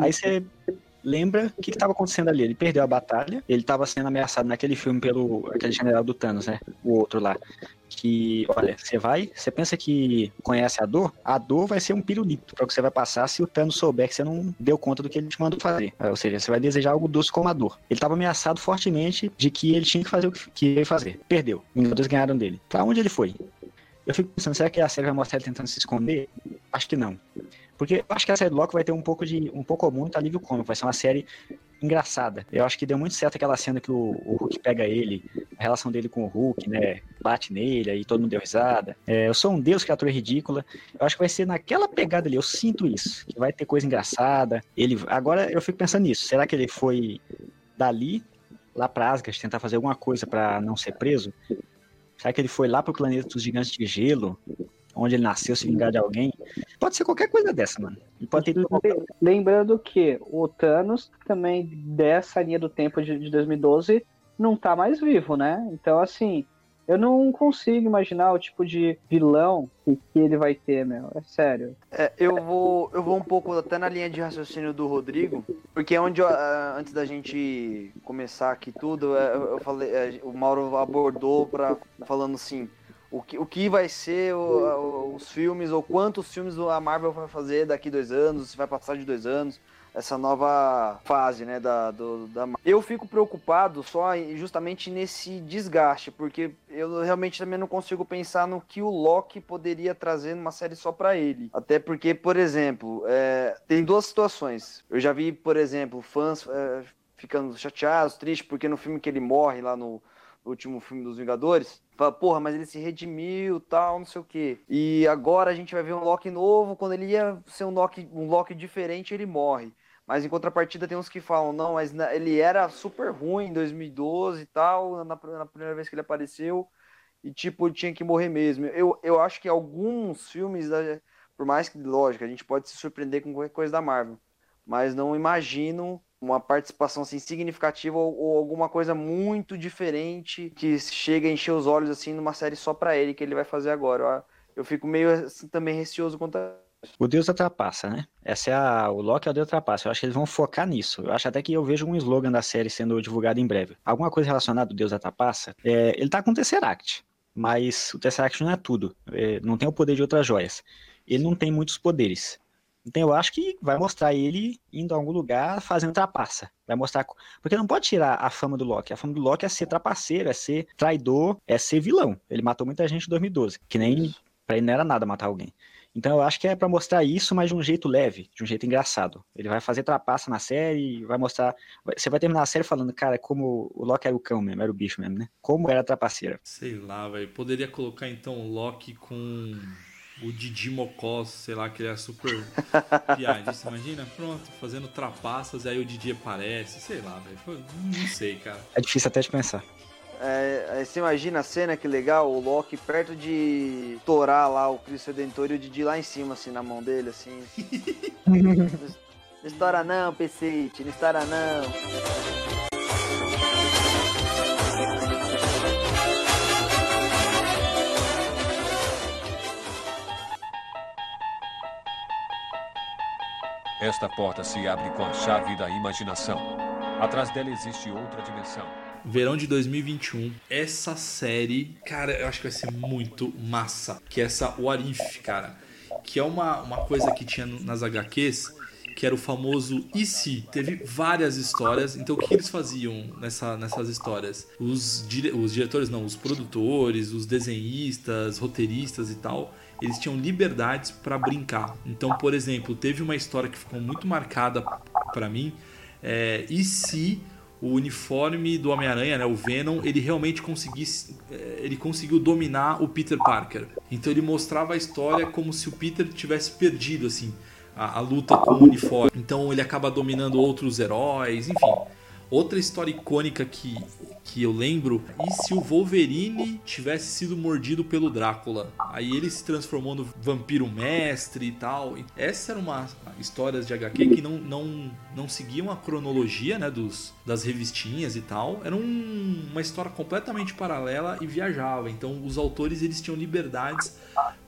Speaker 2: Aí você lembra o que estava acontecendo ali. Ele perdeu a batalha, ele estava sendo ameaçado naquele filme pelo aquele general do Thanos, né? O outro lá. Que, olha, você vai, você pensa que conhece a dor? A dor vai ser um pirulito para que você vai passar se o Thanos souber que você não deu conta do que ele te mandou fazer. Ah, Ou seja, você vai desejar algo doce como a dor. Ele estava ameaçado fortemente de que ele tinha que fazer o que ia fazer. Perdeu. Os Vingadores ganharam dele. Pra onde ele foi? Eu fico pensando, será que a série vai mostrar ele tentando se esconder? Acho que não. Porque eu acho que a série do Loki vai ter um pouco de. um pouco ou muito alívio cômico. Vai ser uma série engraçada. Eu acho que deu muito certo aquela cena que o, o Hulk pega ele, a relação dele com o Hulk, né? Bate nele, aí todo mundo deu risada. É, eu sou um deus, criatura ridícula. Eu acho que vai ser naquela pegada ali, eu sinto isso. Que vai ter coisa engraçada. Ele. Agora eu fico pensando nisso. Será que ele foi dali, lá pra Asgard, tentar fazer alguma coisa pra não ser preso? Será que ele foi lá pro planeta dos gigantes de gelo? Onde ele nasceu, se vingar de alguém? Pode ser qualquer coisa dessa, mano. Ele pode ter
Speaker 6: Lembrando que o Thanos também dessa linha do tempo de, de 2012 não tá mais vivo, né? Então, assim, Eu não consigo imaginar o tipo de vilão que, que ele vai ter, meu. É sério.
Speaker 3: É, eu vou eu vou um pouco até na linha de raciocínio do Rodrigo, porque é onde eu, ah, antes da gente começar aqui tudo, é, eu falei, é, o Mauro abordou para falando assim, o que, o que vai ser o, os filmes, ou quantos filmes a Marvel vai fazer daqui dois anos, se vai passar de dois anos, essa nova fase, né, da, do, da Eu fico preocupado só justamente nesse desgaste, porque eu realmente também não consigo pensar no que o Loki poderia trazer numa série só para ele. Até porque, por exemplo, é, tem duas situações. Eu já vi, por exemplo, fãs é, ficando chateados, tristes, porque no filme que ele morre lá no último filme dos Vingadores, fala, porra, mas ele se redimiu, tal, não sei o quê. E agora a gente vai ver um Loki novo, quando ele ia ser um Loki, um Loki diferente, ele morre. Mas em contrapartida tem uns que falam, não, mas ele era super ruim em 2012 e tal, na, na primeira vez que ele apareceu, e tipo, tinha que morrer mesmo. Eu, eu acho que alguns filmes, por mais que, lógico, a gente pode se surpreender com qualquer coisa da Marvel, mas não imagino uma participação assim, significativa ou, ou, alguma coisa muito diferente que chega a encher os olhos assim numa série só para ele que ele vai fazer agora. Eu, fico meio assim, também receoso quanto a
Speaker 2: o Deus da Trapaça, né? Essa é a, o Loki é o Deus da Trapaça. Eu acho que eles vão focar nisso. Eu acho até que eu vejo um slogan da série sendo divulgado em breve. Alguma coisa relacionada ao Deus da Trapaça. É, ele tá com o Tesseract, mas o Tesseract não é tudo. É, não tem o poder de outras joias. Ele não tem muitos poderes. Então eu acho que vai mostrar ele indo a algum lugar fazendo trapaça. Vai mostrar. Porque não pode tirar a fama do Loki. A fama do Loki é ser trapaceiro, é ser traidor, é ser vilão. Ele matou muita gente em 2012. Que nem. Pra ele não era nada matar alguém. Então eu acho que é para mostrar isso, mas de um jeito leve, de um jeito engraçado. Ele vai fazer trapaça na série, vai mostrar. Você vai terminar a série falando, cara, como o Loki era o cão mesmo, era o bicho mesmo, né? Como era a trapaceira.
Speaker 1: Sei lá, velho. Poderia colocar então o Loki com o Didi Mocó, sei lá, que ele é super piadista, imagina? Pronto, fazendo trapaças, e aí o Didi aparece, sei lá, velho. Não sei, cara.
Speaker 2: É difícil até de pensar.
Speaker 3: É, você imagina a cena que legal, o Loki perto de torar lá o Cristo Redentor e o Didi lá em cima, assim, na mão dele, assim. não estoura não, PC, não estoura não.
Speaker 10: Esta porta se abre com a chave da imaginação. Atrás dela existe outra dimensão
Speaker 1: verão de 2021. Essa série, cara, eu acho que vai ser muito massa. Que é essa What If, cara. Que é uma, uma coisa que tinha nas HQs, que era o famoso e se. Teve várias histórias. Então o que eles faziam nessa, nessas histórias? Os, dire, os diretores, não, os produtores, os desenhistas, roteiristas e tal. Eles tinham liberdades para brincar. Então, por exemplo, teve uma história que ficou muito marcada para mim. É, e se o uniforme do Homem-Aranha, né, o Venom, ele realmente conseguisse, eh, ele conseguiu dominar o Peter Parker. Então ele mostrava a história como se o Peter tivesse perdido assim a, a luta com o uniforme. Então ele acaba dominando outros heróis, enfim. Outra história icônica que, que eu lembro, e se o Wolverine tivesse sido mordido pelo Drácula? Aí ele se transformou no vampiro mestre e tal. Essa era uma história de HQ que não, não, não seguiam a cronologia né, dos, das revistinhas e tal. Era um, uma história completamente paralela e viajava. Então os autores eles tinham liberdades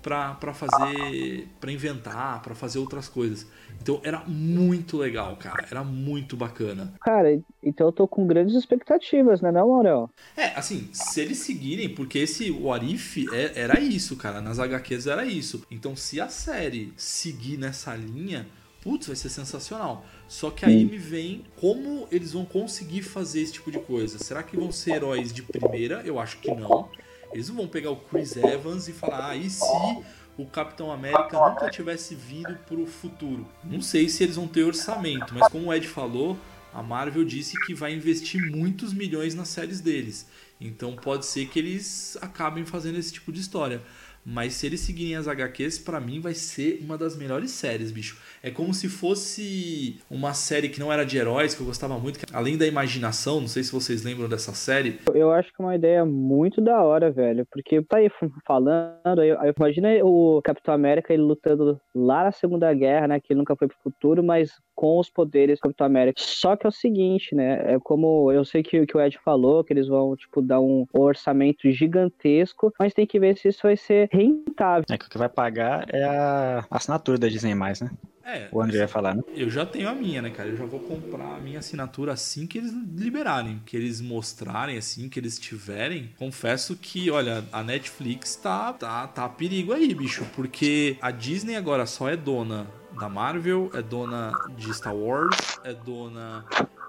Speaker 1: para fazer, para inventar, para fazer outras coisas. Então era muito legal, cara. Era muito bacana.
Speaker 6: Cara, então eu tô com grandes expectativas, né, não, Maurel?
Speaker 1: É, assim, se eles seguirem, porque esse Warif é, era isso, cara. Nas HQs era isso. Então se a série seguir nessa linha, putz, vai ser sensacional. Só que aí me vem como eles vão conseguir fazer esse tipo de coisa. Será que vão ser heróis de primeira? Eu acho que não. Eles não vão pegar o Chris Evans e falar, ah, e se o Capitão América nunca tivesse vindo pro futuro. Não sei se eles vão ter orçamento, mas como o Ed falou, a Marvel disse que vai investir muitos milhões nas séries deles. Então pode ser que eles acabem fazendo esse tipo de história. Mas se eles seguirem as HQs, para mim vai ser uma das melhores séries, bicho. É como se fosse uma série que não era de heróis, que eu gostava muito, que, além da imaginação, não sei se vocês lembram dessa série.
Speaker 6: Eu acho que é uma ideia muito da hora, velho. Porque tá aí falando, aí, imagina o Capitão América ele lutando lá na Segunda Guerra, né? Que ele nunca foi pro futuro, mas com os poderes do Capitão América. Só que é o seguinte, né? É como eu sei que, que o Ed falou, que eles vão, tipo, dar um orçamento gigantesco, mas tem que ver se isso vai ser rentável.
Speaker 2: É que o que vai pagar é a assinatura da Disney+, né?
Speaker 1: É,
Speaker 2: O André ia falar, né?
Speaker 1: eu já tenho a minha, né, cara? Eu já vou comprar a minha assinatura assim que eles liberarem, que eles mostrarem, assim, que eles tiverem. Confesso que, olha, a Netflix tá, tá, tá a perigo aí, bicho, porque a Disney agora só é dona da Marvel, é dona de Star Wars, é dona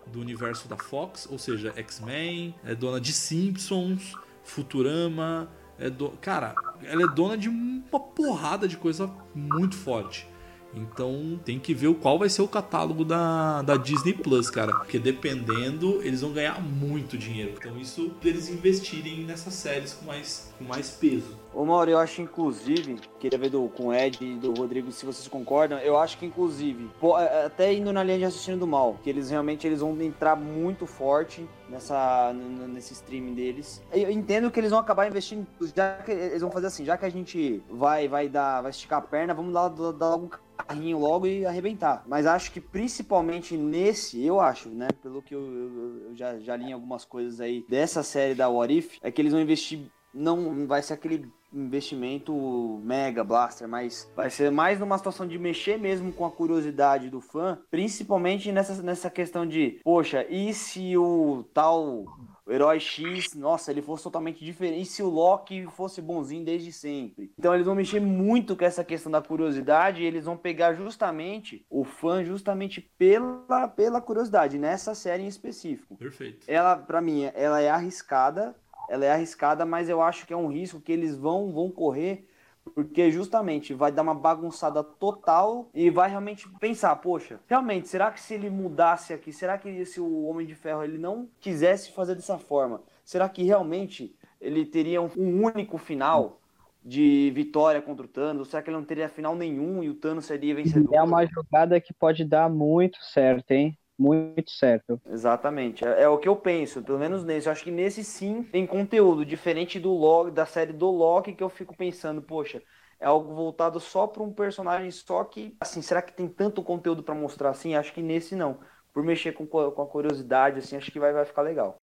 Speaker 1: do universo da Fox, ou seja, X-Men, é dona de Simpsons, Futurama, é do... cara, ela é dona de uma porrada de coisa muito forte. Então tem que ver qual vai ser o catálogo da, da Disney Plus, cara. Porque dependendo, eles vão ganhar muito dinheiro. Então isso eles investirem nessas séries com mais, com mais peso.
Speaker 3: Ô Mauro, eu acho inclusive, queria ver do, com o Ed e do Rodrigo se vocês concordam, eu acho que inclusive, pô, é, até indo na linha de raciocínio do mal, que eles realmente eles vão entrar muito forte nessa, nesse streaming deles. Eu entendo que eles vão acabar investindo, já que eles vão fazer assim, já que a gente vai vai dar, vai esticar a perna, vamos dar, dar, dar logo um carrinho logo e arrebentar. Mas acho que principalmente nesse, eu acho, né, pelo que eu, eu- eu já, já li algumas coisas aí dessa série da What If, é que eles vão investir não vai ser aquele investimento mega blaster, mas vai ser mais numa situação de mexer mesmo com a curiosidade do fã, principalmente nessa, nessa questão de, poxa, e se o tal herói X, nossa, ele fosse totalmente diferente, e se o Loki fosse bonzinho desde sempre? Então eles vão mexer muito com essa questão da curiosidade e eles vão pegar justamente o fã justamente pela, pela curiosidade, nessa série em específico
Speaker 1: Perfeito.
Speaker 3: ela para mim ela é arriscada ela é arriscada mas eu acho que é um risco que eles vão vão correr porque justamente vai dar uma bagunçada total e vai realmente pensar poxa realmente será que se ele mudasse aqui será que se o Homem de Ferro ele não quisesse fazer dessa forma? Será que realmente ele teria um, um único final de vitória contra o Thanos? Será que ele não teria final nenhum e o Thanos seria vencedor?
Speaker 6: É uma jogada que pode dar muito certo, hein? Muito certo.
Speaker 3: Exatamente, é, é o que eu penso, pelo menos nesse. Eu acho que nesse sim tem conteúdo diferente do Loki, da série do Loki, que eu fico pensando, poxa, é algo voltado só para um personagem só que, assim, será que tem tanto conteúdo para mostrar assim? Acho que nesse não. Por mexer com, co- com a curiosidade, assim, acho que vai, vai ficar legal.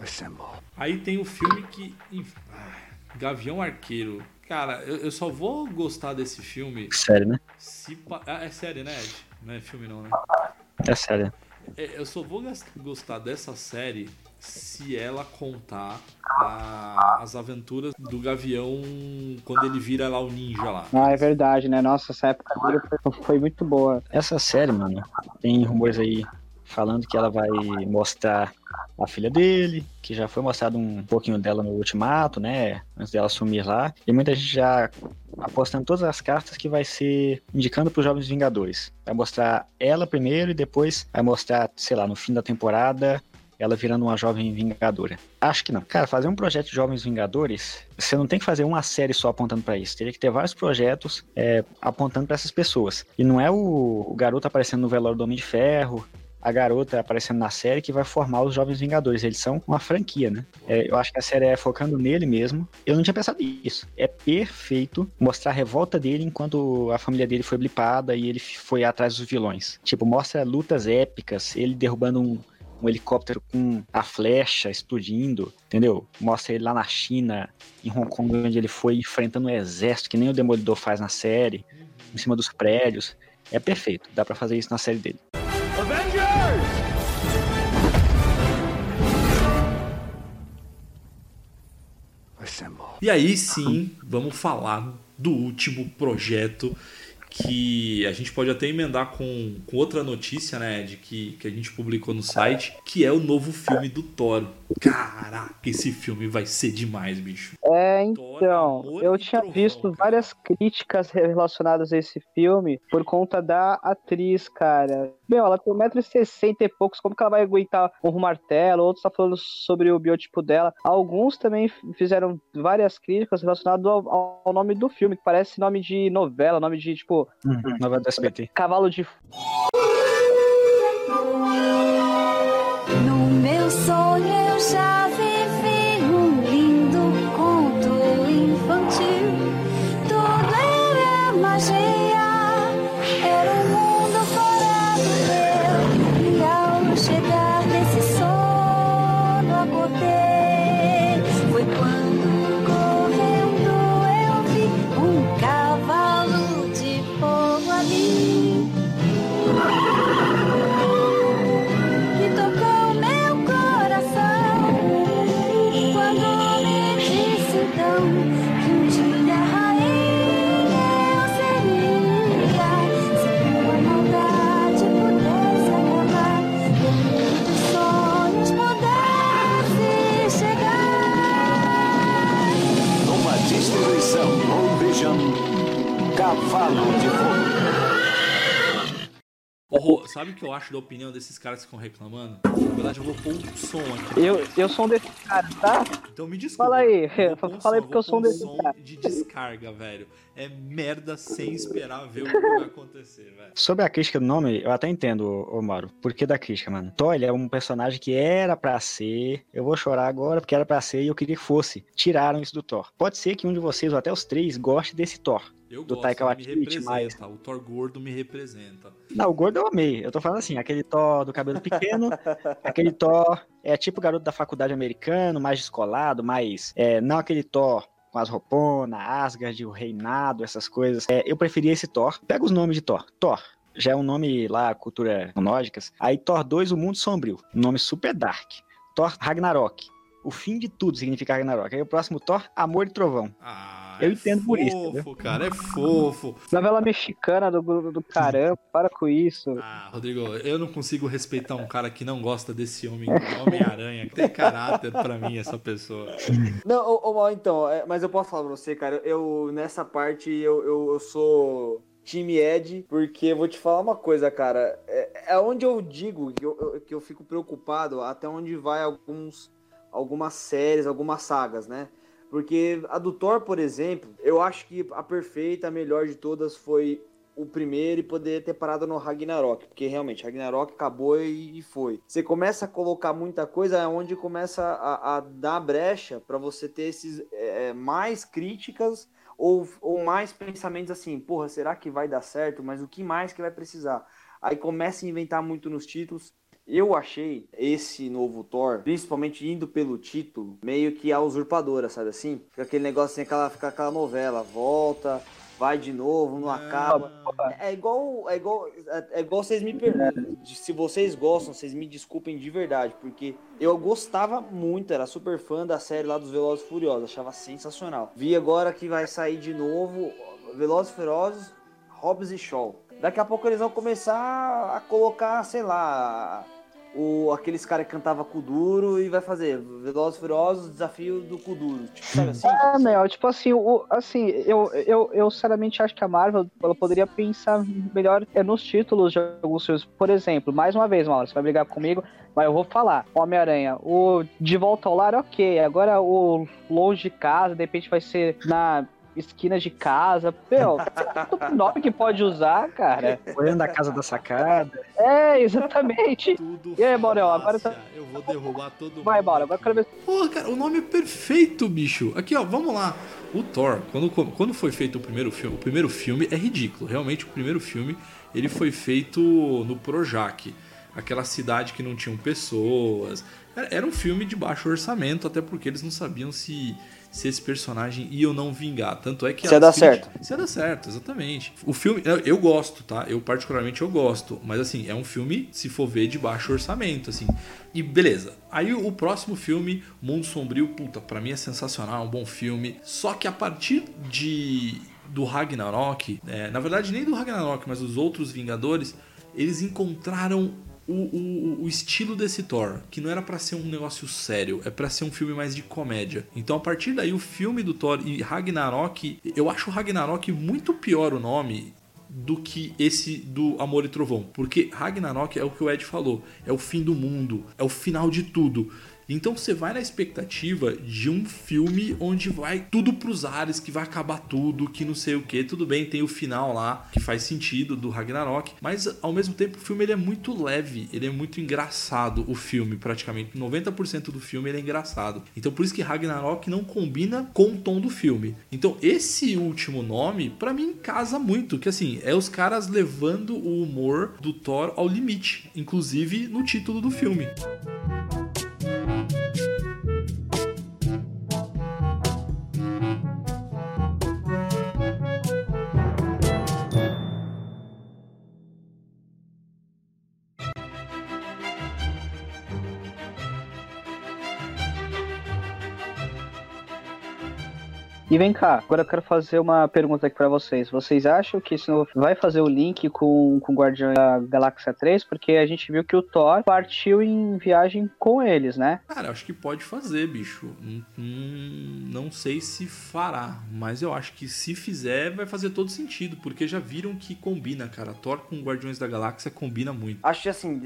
Speaker 8: Assemble.
Speaker 1: Aí tem o filme que. ah, Gavião Arqueiro. Cara, eu, eu só vou gostar desse filme
Speaker 2: Sério, né?
Speaker 1: se. pa- Ah, é série, né, Ed? Não é filme, não, né?
Speaker 2: É sério.
Speaker 1: É, eu só vou gostar dessa série se ela contar a- as aventuras do Gavião quando ele vira lá o ninja lá.
Speaker 6: Ah, é verdade, né? Nossa, essa época foi muito boa.
Speaker 2: Essa série, mano, tem rumores aí falando que ela vai mostrar a filha dele, que já foi mostrado um pouquinho dela no Ultimato, né? Antes dela sumir lá. E muita gente já apostando todas as cartas que vai ser indicando para os Jovens Vingadores. Vai mostrar ela primeiro e depois vai mostrar, sei lá, no fim da temporada, ela virando uma jovem vingadora. Acho que não. Cara, fazer um projeto de Jovens Vingadores, você não tem que fazer uma série só apontando pra isso. Teria que ter vários projetos é, apontando pra essas pessoas. E não é o, o garoto aparecendo no velório do Homem de Ferro, a garota aparecendo na série que vai formar os Jovens Vingadores. Eles são uma franquia, né? É, eu acho que a série é focando nele mesmo. Eu não tinha pensado nisso. É perfeito mostrar a revolta dele enquanto a família dele foi blipada e ele foi atrás dos vilões. Tipo, mostra lutas épicas, ele derrubando um, um helicóptero com a flecha explodindo, entendeu? Mostra ele lá na China, em Hong Kong, onde ele foi enfrentando um exército, que nem o Demolidor faz na série, em cima dos prédios. É perfeito, dá pra fazer isso na série dele.
Speaker 1: E aí sim, vamos falar do último projeto que a gente pode até emendar com, com outra notícia, né, de que, que a gente publicou no site, que é o novo filme do Thor. Caraca, esse filme vai ser demais, bicho.
Speaker 6: É,
Speaker 1: Thor,
Speaker 6: então,
Speaker 1: Amor
Speaker 6: eu tinha
Speaker 1: Trovão,
Speaker 6: visto
Speaker 1: cara.
Speaker 6: várias críticas relacionadas a esse filme por conta da atriz, cara. Meu, ela tem 1,60m e poucos, como que ela vai aguentar um martelo? Outros tá falando sobre o biotipo dela. Alguns também fizeram várias críticas relacionadas ao, ao nome do filme, que parece nome de novela, nome de, tipo,
Speaker 2: Nova do SBT.
Speaker 6: cavalo de
Speaker 5: Cavalo de Fogo.
Speaker 1: Rô, sabe o que eu acho da opinião desses caras que ficam reclamando? Na verdade, eu vou pôr um som aqui.
Speaker 6: Eu, eu sou um desses caras, tá?
Speaker 1: Então me desculpa.
Speaker 6: Fala aí,
Speaker 1: um
Speaker 6: fala aí porque eu sou um desses
Speaker 1: som
Speaker 6: caras.
Speaker 1: de descarga, velho. É merda sem esperar ver o que vai acontecer, velho.
Speaker 2: Sobre a crítica do nome, eu até entendo, ô Mauro. Por que da crítica, mano? Thor, ele é um personagem que era pra ser. Eu vou chorar agora porque era pra ser e eu queria que fosse. Tiraram isso do Thor. Pode ser que um de vocês, ou até os três, goste desse Thor.
Speaker 1: Eu
Speaker 2: Do
Speaker 1: gosto,
Speaker 2: Taika Waititi,
Speaker 1: representa. O Thor gordo me representa.
Speaker 2: Não, o gordo eu amei. Eu tô falando assim, aquele Thor do cabelo pequeno, aquele Thor é tipo garoto da faculdade americano, mais descolado, mais. É, não aquele Thor com as rouponas, Asgard, o reinado, essas coisas. É, eu preferia esse Thor. Pega os nomes de Thor. Thor. Já é um nome lá, cultura nórdica. Aí Thor 2, o mundo sombrio. Nome super dark. Thor Ragnarok. O fim de tudo significa Ragnarok. Aí o próximo Thor, Amor e Trovão.
Speaker 1: Ah,
Speaker 2: Eu
Speaker 1: é
Speaker 2: entendo por isso,
Speaker 1: Fofo,
Speaker 2: entendeu?
Speaker 1: cara, é fofo.
Speaker 6: Novela mexicana do, do, do caramba, para com isso.
Speaker 1: Ah, Rodrigo, eu não consigo respeitar um cara que não gosta desse homem, Homem-Aranha. Tem caráter pra mim, essa pessoa.
Speaker 3: Não, ô, ô, Mal, então, é, mas eu posso falar pra você, cara, eu, nessa parte, eu, eu, eu sou time Ed, porque eu vou te falar uma coisa, cara, é, é onde eu digo que eu, eu- que eu fico preocupado até onde vai alguns, algumas séries, algumas sagas, né? Porque a do Thor, por exemplo, eu acho que a perfeita, a melhor de todas foi o primeiro e poder ter parado no Ragnarok, porque realmente Ragnarok acabou e, foi. Você começa a colocar muita coisa, é onde começa a, a dar brecha para você ter esses é, mais críticas ou, ou mais pensamentos assim, porra, será que vai dar certo? Mas o que mais que vai precisar? Aí começa a inventar muito nos títulos. Eu achei esse novo Thor, principalmente indo pelo título, meio que a usurpadora, sabe assim? Fica aquele negócio assim, aquela, fica aquela novela, volta, vai de novo, não acaba. É igual, é igual, é igual vocês me perguntam. Se vocês gostam, vocês me desculpem de verdade, porque eu gostava muito, era super fã da série lá dos Velozes e Furiosos, achava sensacional. Vi agora que vai sair de novo Velozes e Furiosos, Hobbs e Shaw. Daqui a pouco eles vão começar a colocar, sei lá, o, aqueles caras que cantava Kuduro e vai fazer Velozes e Furiosos, desafio do Kuduro. Tipo, sabe assim?
Speaker 6: É, Mel, tipo assim, o, assim, eu, eu, eu sinceramente acho que a Marvel ela poderia pensar melhor é, nos títulos de alguns filmes. Por exemplo, mais uma vez, Mauro, você vai brigar comigo, mas eu vou falar. Homem-Aranha, o De Volta ao Lar, ok. Agora o Longe de Casa, de repente vai ser na esquina de casa. Meu, tanto nome que pode usar, cara.
Speaker 2: Olhando da casa da sacada.
Speaker 6: É, exatamente.
Speaker 1: Tudo
Speaker 6: E aí, Maurel, agora tá.
Speaker 1: Eu vou derrubar todo mundo.
Speaker 6: Vai, agora eu quero ver.
Speaker 1: Porra, cara, o nome é perfeito, bicho. Aqui, ó, vamos lá. O Thor, quando, quando foi feito o primeiro filme, o primeiro filme é ridículo. Realmente, o primeiro filme, ele foi feito no Projac. Aquela cidade que não tinham pessoas. Era um filme de baixo orçamento, até porque eles não sabiam se, se esse personagem ia ou não vingar. Tanto é que...
Speaker 3: Se ia dar certo.
Speaker 1: Se ia dar certo, exatamente. O filme, eu, eu gosto, tá? Eu particularmente eu gosto. Mas assim, é um filme, se for ver, de baixo orçamento, assim. E beleza. Aí o próximo filme, Mundo Sombrio, puta, pra mim é sensacional, é um bom filme. Só que a partir de do Ragnarok, é, na verdade nem do Ragnarok, mas dos outros Vingadores, eles encontraram o, o, o estilo desse Thor, que não era pra ser um negócio sério, é pra ser um filme mais de comédia. Então a partir daí o filme do Thor e Ragnarok, eu acho o Ragnarok muito pior o nome do que esse do Amor e Trovão, porque Ragnarok é o que o Ed falou, é o fim do mundo, é o final de tudo. Então você vai na expectativa de um filme onde vai tudo pros ares, que vai acabar tudo, que não sei o que. Tudo bem, tem o final lá, que faz sentido do Ragnarok, mas ao mesmo tempo o filme ele é muito leve, ele é muito engraçado, o filme, praticamente. 90% do filme ele é engraçado. Então por isso que Ragnarok não combina com o tom do filme. Então esse último nome, pra mim, casa muito, que assim, é os caras levando o humor do Thor ao limite, inclusive no título do filme.
Speaker 6: E vem cá, agora eu quero fazer uma pergunta aqui pra vocês. Vocês acham que isso vai fazer o link com, com Guardião da Galáxia 3? Porque a gente viu que o Thor partiu em viagem com eles, né?
Speaker 1: Cara, acho que pode fazer, bicho. Hum, hum, não sei se fará, mas eu acho que se fizer, vai fazer todo sentido, porque já viram que combina, cara. Thor com Guardiões da Galáxia combina muito.
Speaker 3: Acho que assim,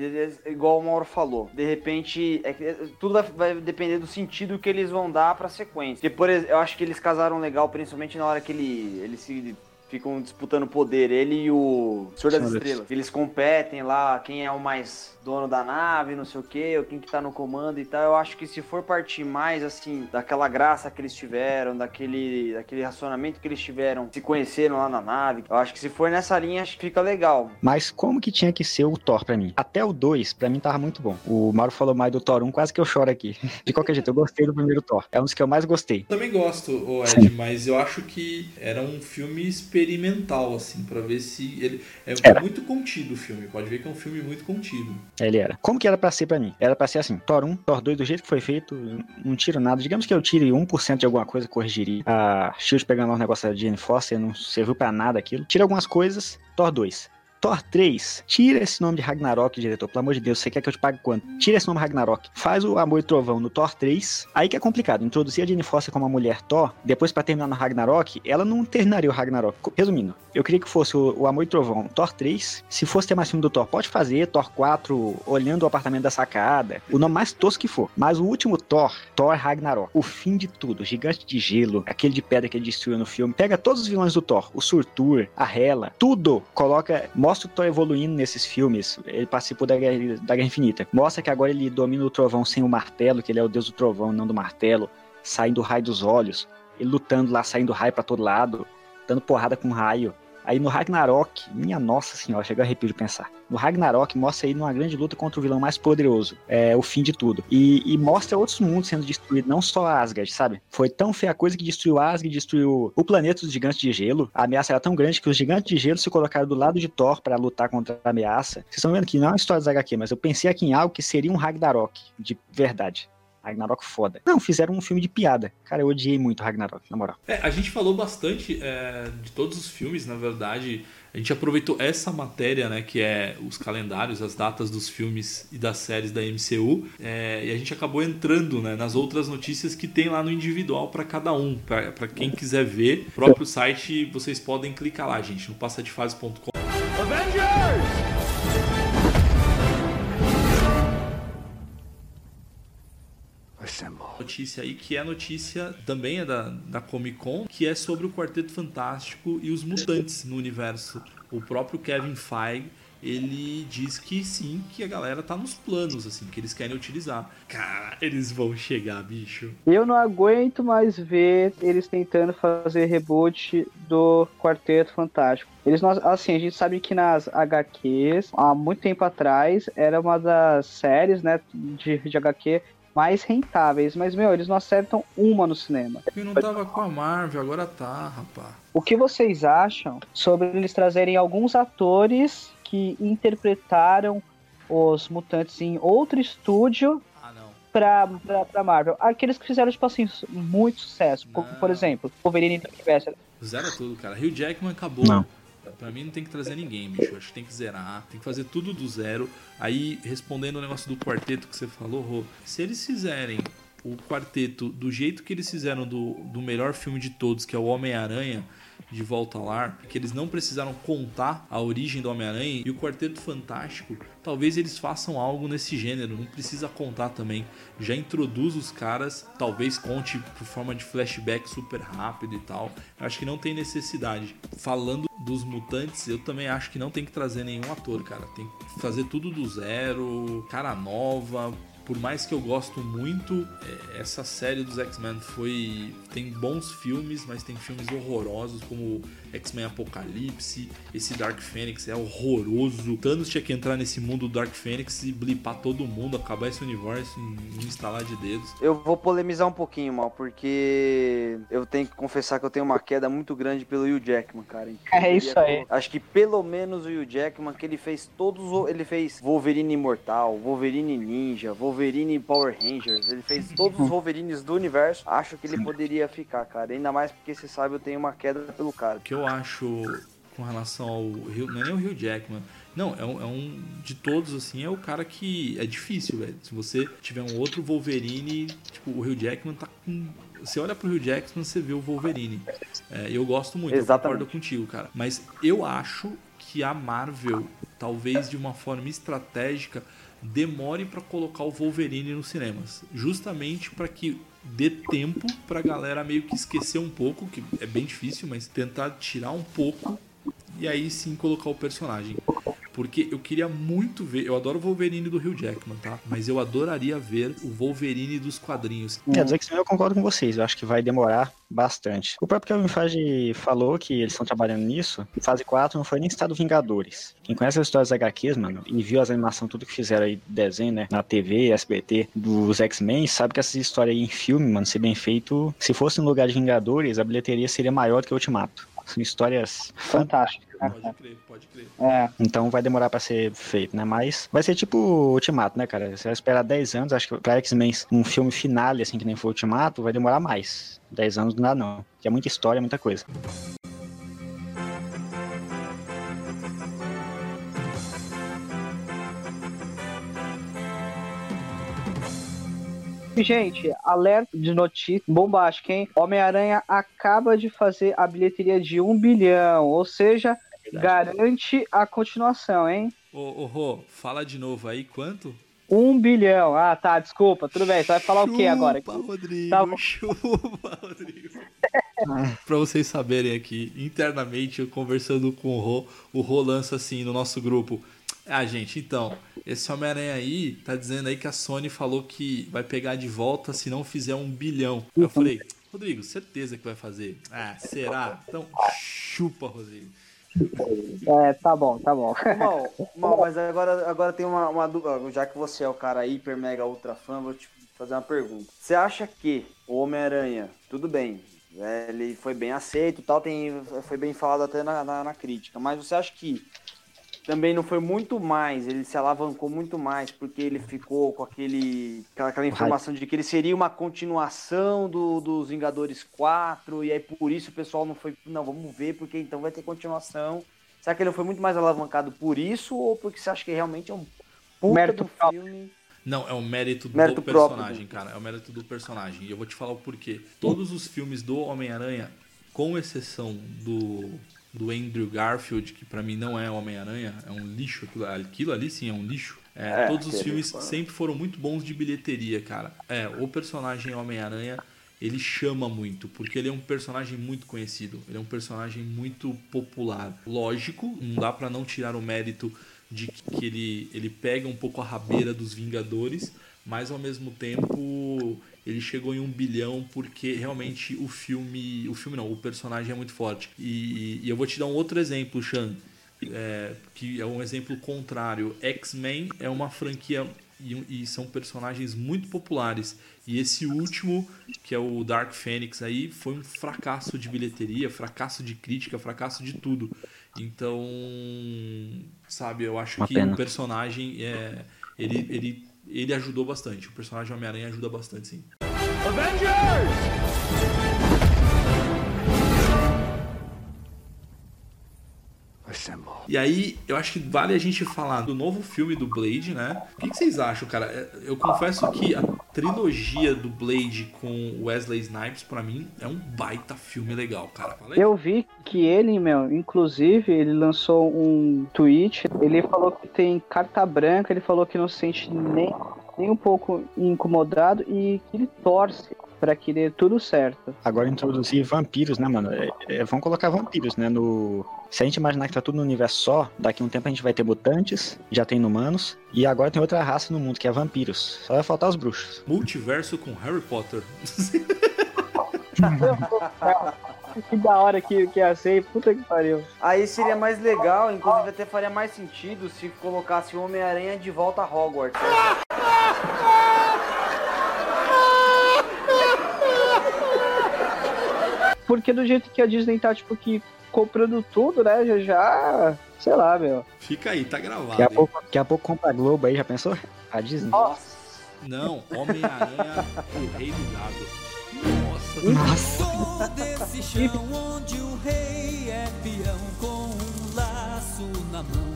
Speaker 3: igual o Mauro falou, de repente, é, tudo vai, vai, depender do sentido que eles vão dar pra sequência. Porque, por exemplo, eu acho que eles casaram legal, principalmente na hora que ele, ele se ficam disputando poder, ele e o Senhor das Estrelas. Eles competem lá, quem é o mais dono da nave, não sei o que, ou quem que tá no comando e tal. Eu acho que se for partir mais, assim, daquela graça que eles tiveram, daquele, daquele relacionamento que eles tiveram, se conheceram lá na nave, eu acho que se for nessa linha, acho que fica legal.
Speaker 2: Mas como que tinha que ser o Thor pra mim? Até o 2, pra mim, tava muito bom. O Mauro falou mais do Thor 1, quase que eu choro aqui. De qualquer jeito, eu gostei do primeiro Thor. É um dos que eu mais gostei.
Speaker 1: Também gosto, Ed, mas eu acho que era um filme experimental, assim, para ver se ele é era. muito contido o filme. Pode ver que é um filme muito contido.
Speaker 2: Ele era. Como que era para ser para mim? Era para ser assim: Thor 1, Thor 2, do jeito que foi feito, não tiro nada. Digamos que eu tire 1% de alguma coisa, corrigiria. A Shield pegando lá um negócio da Jane Foster, não serviu para nada aquilo. Tira algumas coisas, Thor 2. Thor 3, tira esse nome de Ragnarok, diretor. Pelo amor de Deus, você quer que eu te pague quanto? Tira esse nome Ragnarok. Faz o Amor e Trovão no Thor 3. Aí que é complicado. Introduzir a Jane Foster como uma mulher Thor, depois para terminar no Ragnarok, ela não terminaria o Ragnarok. Resumindo, eu queria que fosse o, o Amor e Trovão Thor 3. Se fosse ter mais filme do Thor, pode fazer. Thor 4, olhando o apartamento da sacada. O nome mais tosco que for. Mas o último Thor, Thor Ragnarok. O fim de tudo. Gigante de gelo, aquele de pedra que ele destruiu no filme. Pega todos os vilões do Thor. O Surtur, a Hela, tudo. Coloca, mostra o Thor evoluindo nesses filmes. Ele participou da Guerra, da Guerra Infinita. Mostra que agora ele domina o trovão sem o martelo, que ele é o deus do trovão, não do martelo. Saindo raio dos olhos. Ele lutando lá, saindo raio para todo lado. Dando porrada com raio. Aí no Ragnarok, minha nossa senhora, chega a arrepio de pensar. No Ragnarok mostra aí numa grande luta contra o vilão mais poderoso, é o fim de tudo. E, e mostra outros mundos sendo destruídos, não só Asgard, sabe? Foi tão feia a coisa que destruiu Asgard, destruiu o planeta dos gigantes de gelo. A ameaça era tão grande que os gigantes de gelo se colocaram do lado de Thor para lutar contra a ameaça. Vocês estão vendo que não é uma história das HQ, mas eu pensei aqui em algo que seria um Ragnarok, de verdade. Ragnarok foda. Não, fizeram um filme de piada. Cara, eu odiei muito Ragnarok, na moral.
Speaker 1: É, a gente falou bastante é, de todos os filmes, na verdade. A gente aproveitou essa matéria, né, que é os calendários, as datas dos filmes e das séries da MCU, é, e a gente acabou entrando né, nas outras notícias que tem lá no individual para cada um. Para quem quiser ver, próprio site vocês podem clicar lá, gente, no passadefase.com. Notícia aí que é notícia também é da, da Comic Con, que é sobre o Quarteto Fantástico e os mutantes no universo. O próprio Kevin Feige ele diz que sim, que a galera tá nos planos, assim, que eles querem utilizar. Cara, eles vão chegar, bicho.
Speaker 6: Eu não aguento mais ver eles tentando fazer reboot do Quarteto Fantástico. Eles, assim, a gente sabe que nas HQs, há muito tempo atrás, era uma das séries, né, de, de HQ mais rentáveis. Mas, meu, eles não acertam uma no cinema.
Speaker 1: E não tava com a Marvel, agora tá, rapaz.
Speaker 6: O que vocês acham sobre eles trazerem alguns atores que interpretaram os mutantes em outro estúdio
Speaker 1: ah,
Speaker 6: pra, pra, pra Marvel? Aqueles que fizeram, tipo assim, muito sucesso. Por, por exemplo, Wolverine e
Speaker 1: Zero tudo, cara. Hugh Jackman acabou. Não. Pra mim não tem que trazer ninguém, bicho. Acho que tem que zerar, tem que fazer tudo do zero. Aí, respondendo o negócio do quarteto que você falou, Rô, se eles fizerem o quarteto do jeito que eles fizeram do, do melhor filme de todos, que é o Homem-Aranha, de Volta ao Lar, que eles não precisaram contar a origem do Homem-Aranha e o Quarteto Fantástico, talvez eles façam algo nesse gênero, não precisa contar também. Já introduz os caras, talvez conte por forma de flashback super rápido e tal. Eu acho que não tem necessidade. Falando dos mutantes, eu também acho que não tem que trazer nenhum ator, cara. Tem que fazer tudo do zero, cara nova, por mais que eu gosto muito, é, essa série dos X-Men foi tem bons filmes, mas tem filmes horrorosos como X-Men Apocalipse, esse Dark Phoenix é horroroso. Thanos tinha que entrar nesse mundo do Dark Phoenix e blipar todo mundo, acabar esse universo e instalar de dedos.
Speaker 3: Eu vou polemizar um pouquinho, mal, porque eu tenho que confessar que eu tenho uma queda muito grande pelo Hugh Jackman, cara.
Speaker 6: É isso aí.
Speaker 3: Acho que pelo menos o Hugh Jackman que ele fez todos, ele fez Wolverine Imortal, Wolverine Ninja, Wolverine Wolverine Power Rangers. Ele fez todos os Wolverines do universo. Acho que ele poderia ficar, cara. Ainda mais porque você sabe, eu tenho uma queda pelo cara.
Speaker 1: O que eu acho com relação ao Rio, não é nem o Rio Jackman. Não, é um, é um de todos assim, é o cara que é difícil, velho. Se você tiver um outro Wolverine, tipo, o Rio Jackman tá com você olha pro Rio Jackman, você vê o Wolverine. É, eu gosto muito,
Speaker 3: Exatamente.
Speaker 1: eu concordo contigo, cara. Mas eu acho que a Marvel, talvez de uma forma estratégica, demore para colocar o Wolverine nos cinemas, justamente para que dê tempo pra galera meio que esquecer um pouco, que é bem difícil, mas tentar tirar um pouco e aí sim colocar o personagem. Porque eu queria muito ver. Eu adoro o Wolverine do Rio Jackman, tá? Mas eu adoraria ver o Wolverine dos quadrinhos.
Speaker 2: É, dos X-Men eu concordo com vocês. Eu acho que vai demorar bastante. O próprio Kevin Feige falou que eles estão trabalhando nisso. Fase 4 não foi nem estado Vingadores. Quem conhece as histórias das HQs, mano, e viu as animações, tudo que fizeram aí, desenho, né, na TV, SBT, dos X-Men, sabe que essa história aí em filme, mano, se bem feito, se fosse no lugar de Vingadores, a bilheteria seria maior do que o Ultimato. São histórias
Speaker 6: Fantástico.
Speaker 1: Pode crer, pode crer.
Speaker 6: É.
Speaker 2: Então vai demorar pra ser feito, né? Mas vai ser tipo Ultimato, né, cara? Você vai esperar 10 anos, acho que pra X-Men um filme finale, assim, que nem foi Ultimato, vai demorar mais. 10 anos não dá, não. Porque é muita história, muita coisa.
Speaker 6: Gente, alerta de notícia bombástica, hein? Homem-Aranha acaba de fazer a bilheteria de um bilhão, ou seja, garante a continuação, hein?
Speaker 1: Ô, ô, Rô, fala de novo aí, quanto?
Speaker 6: Um bilhão. Ah, tá, desculpa, tudo bem. Você vai falar o que agora?
Speaker 1: Chupa, Rodrigo,
Speaker 6: Tá bom.
Speaker 1: chupa, Rodrigo. pra vocês saberem aqui, internamente, eu conversando com o Rô, o Rô lança assim no nosso grupo. Ah, gente, então, esse Homem-Aranha aí tá dizendo aí que a Sony falou que vai pegar de volta se não fizer um bilhão. Eu falei, Rodrigo, certeza que vai fazer. Ah, será? Então, chupa, Rodrigo.
Speaker 6: É, tá bom, tá bom.
Speaker 3: Mal, mal, mas agora, agora tem uma, uma dúvida. Já que você é o cara hiper, mega, ultra fã, vou te fazer uma pergunta. Você acha que o Homem-Aranha, tudo bem, é, ele foi bem aceito e tal, tem, foi bem falado até na, na, na crítica, mas você acha que também não foi muito mais, ele se alavancou muito mais, porque ele ficou com aquele, aquela, aquela informação de que ele seria uma continuação do, dos Vingadores 4, e aí por isso o pessoal não foi, não, vamos ver, porque então vai ter continuação. Será que ele foi muito mais alavancado por isso, ou porque você acha que realmente é um puta
Speaker 6: Mérito
Speaker 3: do
Speaker 6: próprio.
Speaker 3: filme?
Speaker 1: Não, é o mérito do
Speaker 3: Mérito próprio,
Speaker 1: personagem,
Speaker 3: né?
Speaker 1: cara. É o mérito do personagem. E eu vou te falar o porquê. Todos os filmes do Homem-Aranha, com exceção do, do Andrew Garfield, que pra mim não é Homem-Aranha, é um lixo. Aquilo, aquilo ali sim é um lixo. É,
Speaker 3: É,
Speaker 1: todos os filmes
Speaker 3: foi-
Speaker 1: sempre foram muito bons de bilheteria, cara. É, o personagem Homem-Aranha, ele chama muito, porque ele é um personagem muito conhecido. Ele é um personagem muito popular. Lógico, não dá pra não tirar o mérito de que ele, ele pega um pouco a rabeira dos Vingadores, mas ao mesmo tempo ele chegou em um bilhão porque realmente o filme. O filme não, o personagem é muito forte. E, e eu vou te dar um outro exemplo, Sean. é, que é um exemplo contrário. X-Men é uma franquia e, e são personagens muito populares. E esse último, que é o Dark Phoenix aí, foi um fracasso de bilheteria, fracasso de crítica, fracasso de tudo. Então, sabe, eu acho
Speaker 2: Uma
Speaker 1: que
Speaker 2: pena.
Speaker 1: o personagem é, ele, ele, ele ajudou bastante. O personagem Homem-Aranha ajuda bastante, sim.
Speaker 8: Assemble.
Speaker 1: E aí, eu acho que vale a gente falar do novo filme do Blade, né? O que, que vocês acham, cara? É, Eu confesso que a trilogia do Blade com Wesley Snipes, pra mim, é um baita filme legal, cara.
Speaker 6: Eu vi que ele, meu, inclusive, ele lançou um tweet, ele falou que tem carta branca, ele falou que não se sente nem, nem um pouco incomodado e que ele torce pra que dê tudo certo.
Speaker 2: Agora introduzir vampiros, né, mano? É, é, vamos colocar vampiros, né? No... Se a gente imaginar que tá tudo no universo só, daqui a um tempo a gente vai ter mutantes, já tem humanos, e agora tem outra raça no mundo, que é vampiros. Só vai faltar os bruxos.
Speaker 1: Multiverso com Harry Potter.
Speaker 6: que da hora que, que ia ser, puta que pariu.
Speaker 3: Aí seria mais legal, inclusive até faria mais sentido se colocasse o Homem-Aranha de volta a Hogwarts.
Speaker 6: Porque do jeito que a Disney tá, tipo, que comprando tudo, né, já, já sei lá, meu.
Speaker 1: Fica aí, tá gravado.
Speaker 2: Daqui a
Speaker 1: hein?
Speaker 2: pouco, daqui a pouco compra a Globo aí, já pensou? A Disney.
Speaker 3: Nossa,
Speaker 1: Não, Homem-Aranha, o Rei do Gado. Nossa,
Speaker 11: Sou desse chão onde o rei é peão com um laço na mão.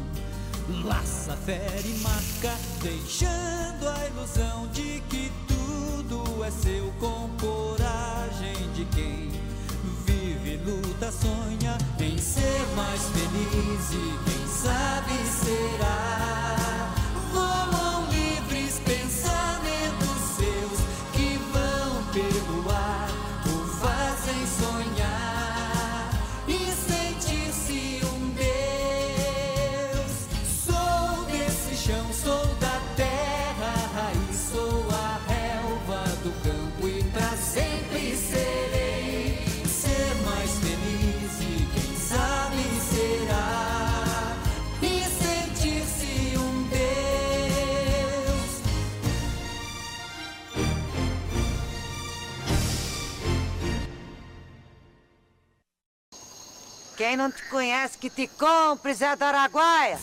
Speaker 11: Laça, fere e marca, deixando a ilusão de que tudo é seu com coragem de quem vive, luta, sonha em ser mais feliz e quem sabe será. Quem
Speaker 12: não te conhece que te compre, Zé do Araguaia.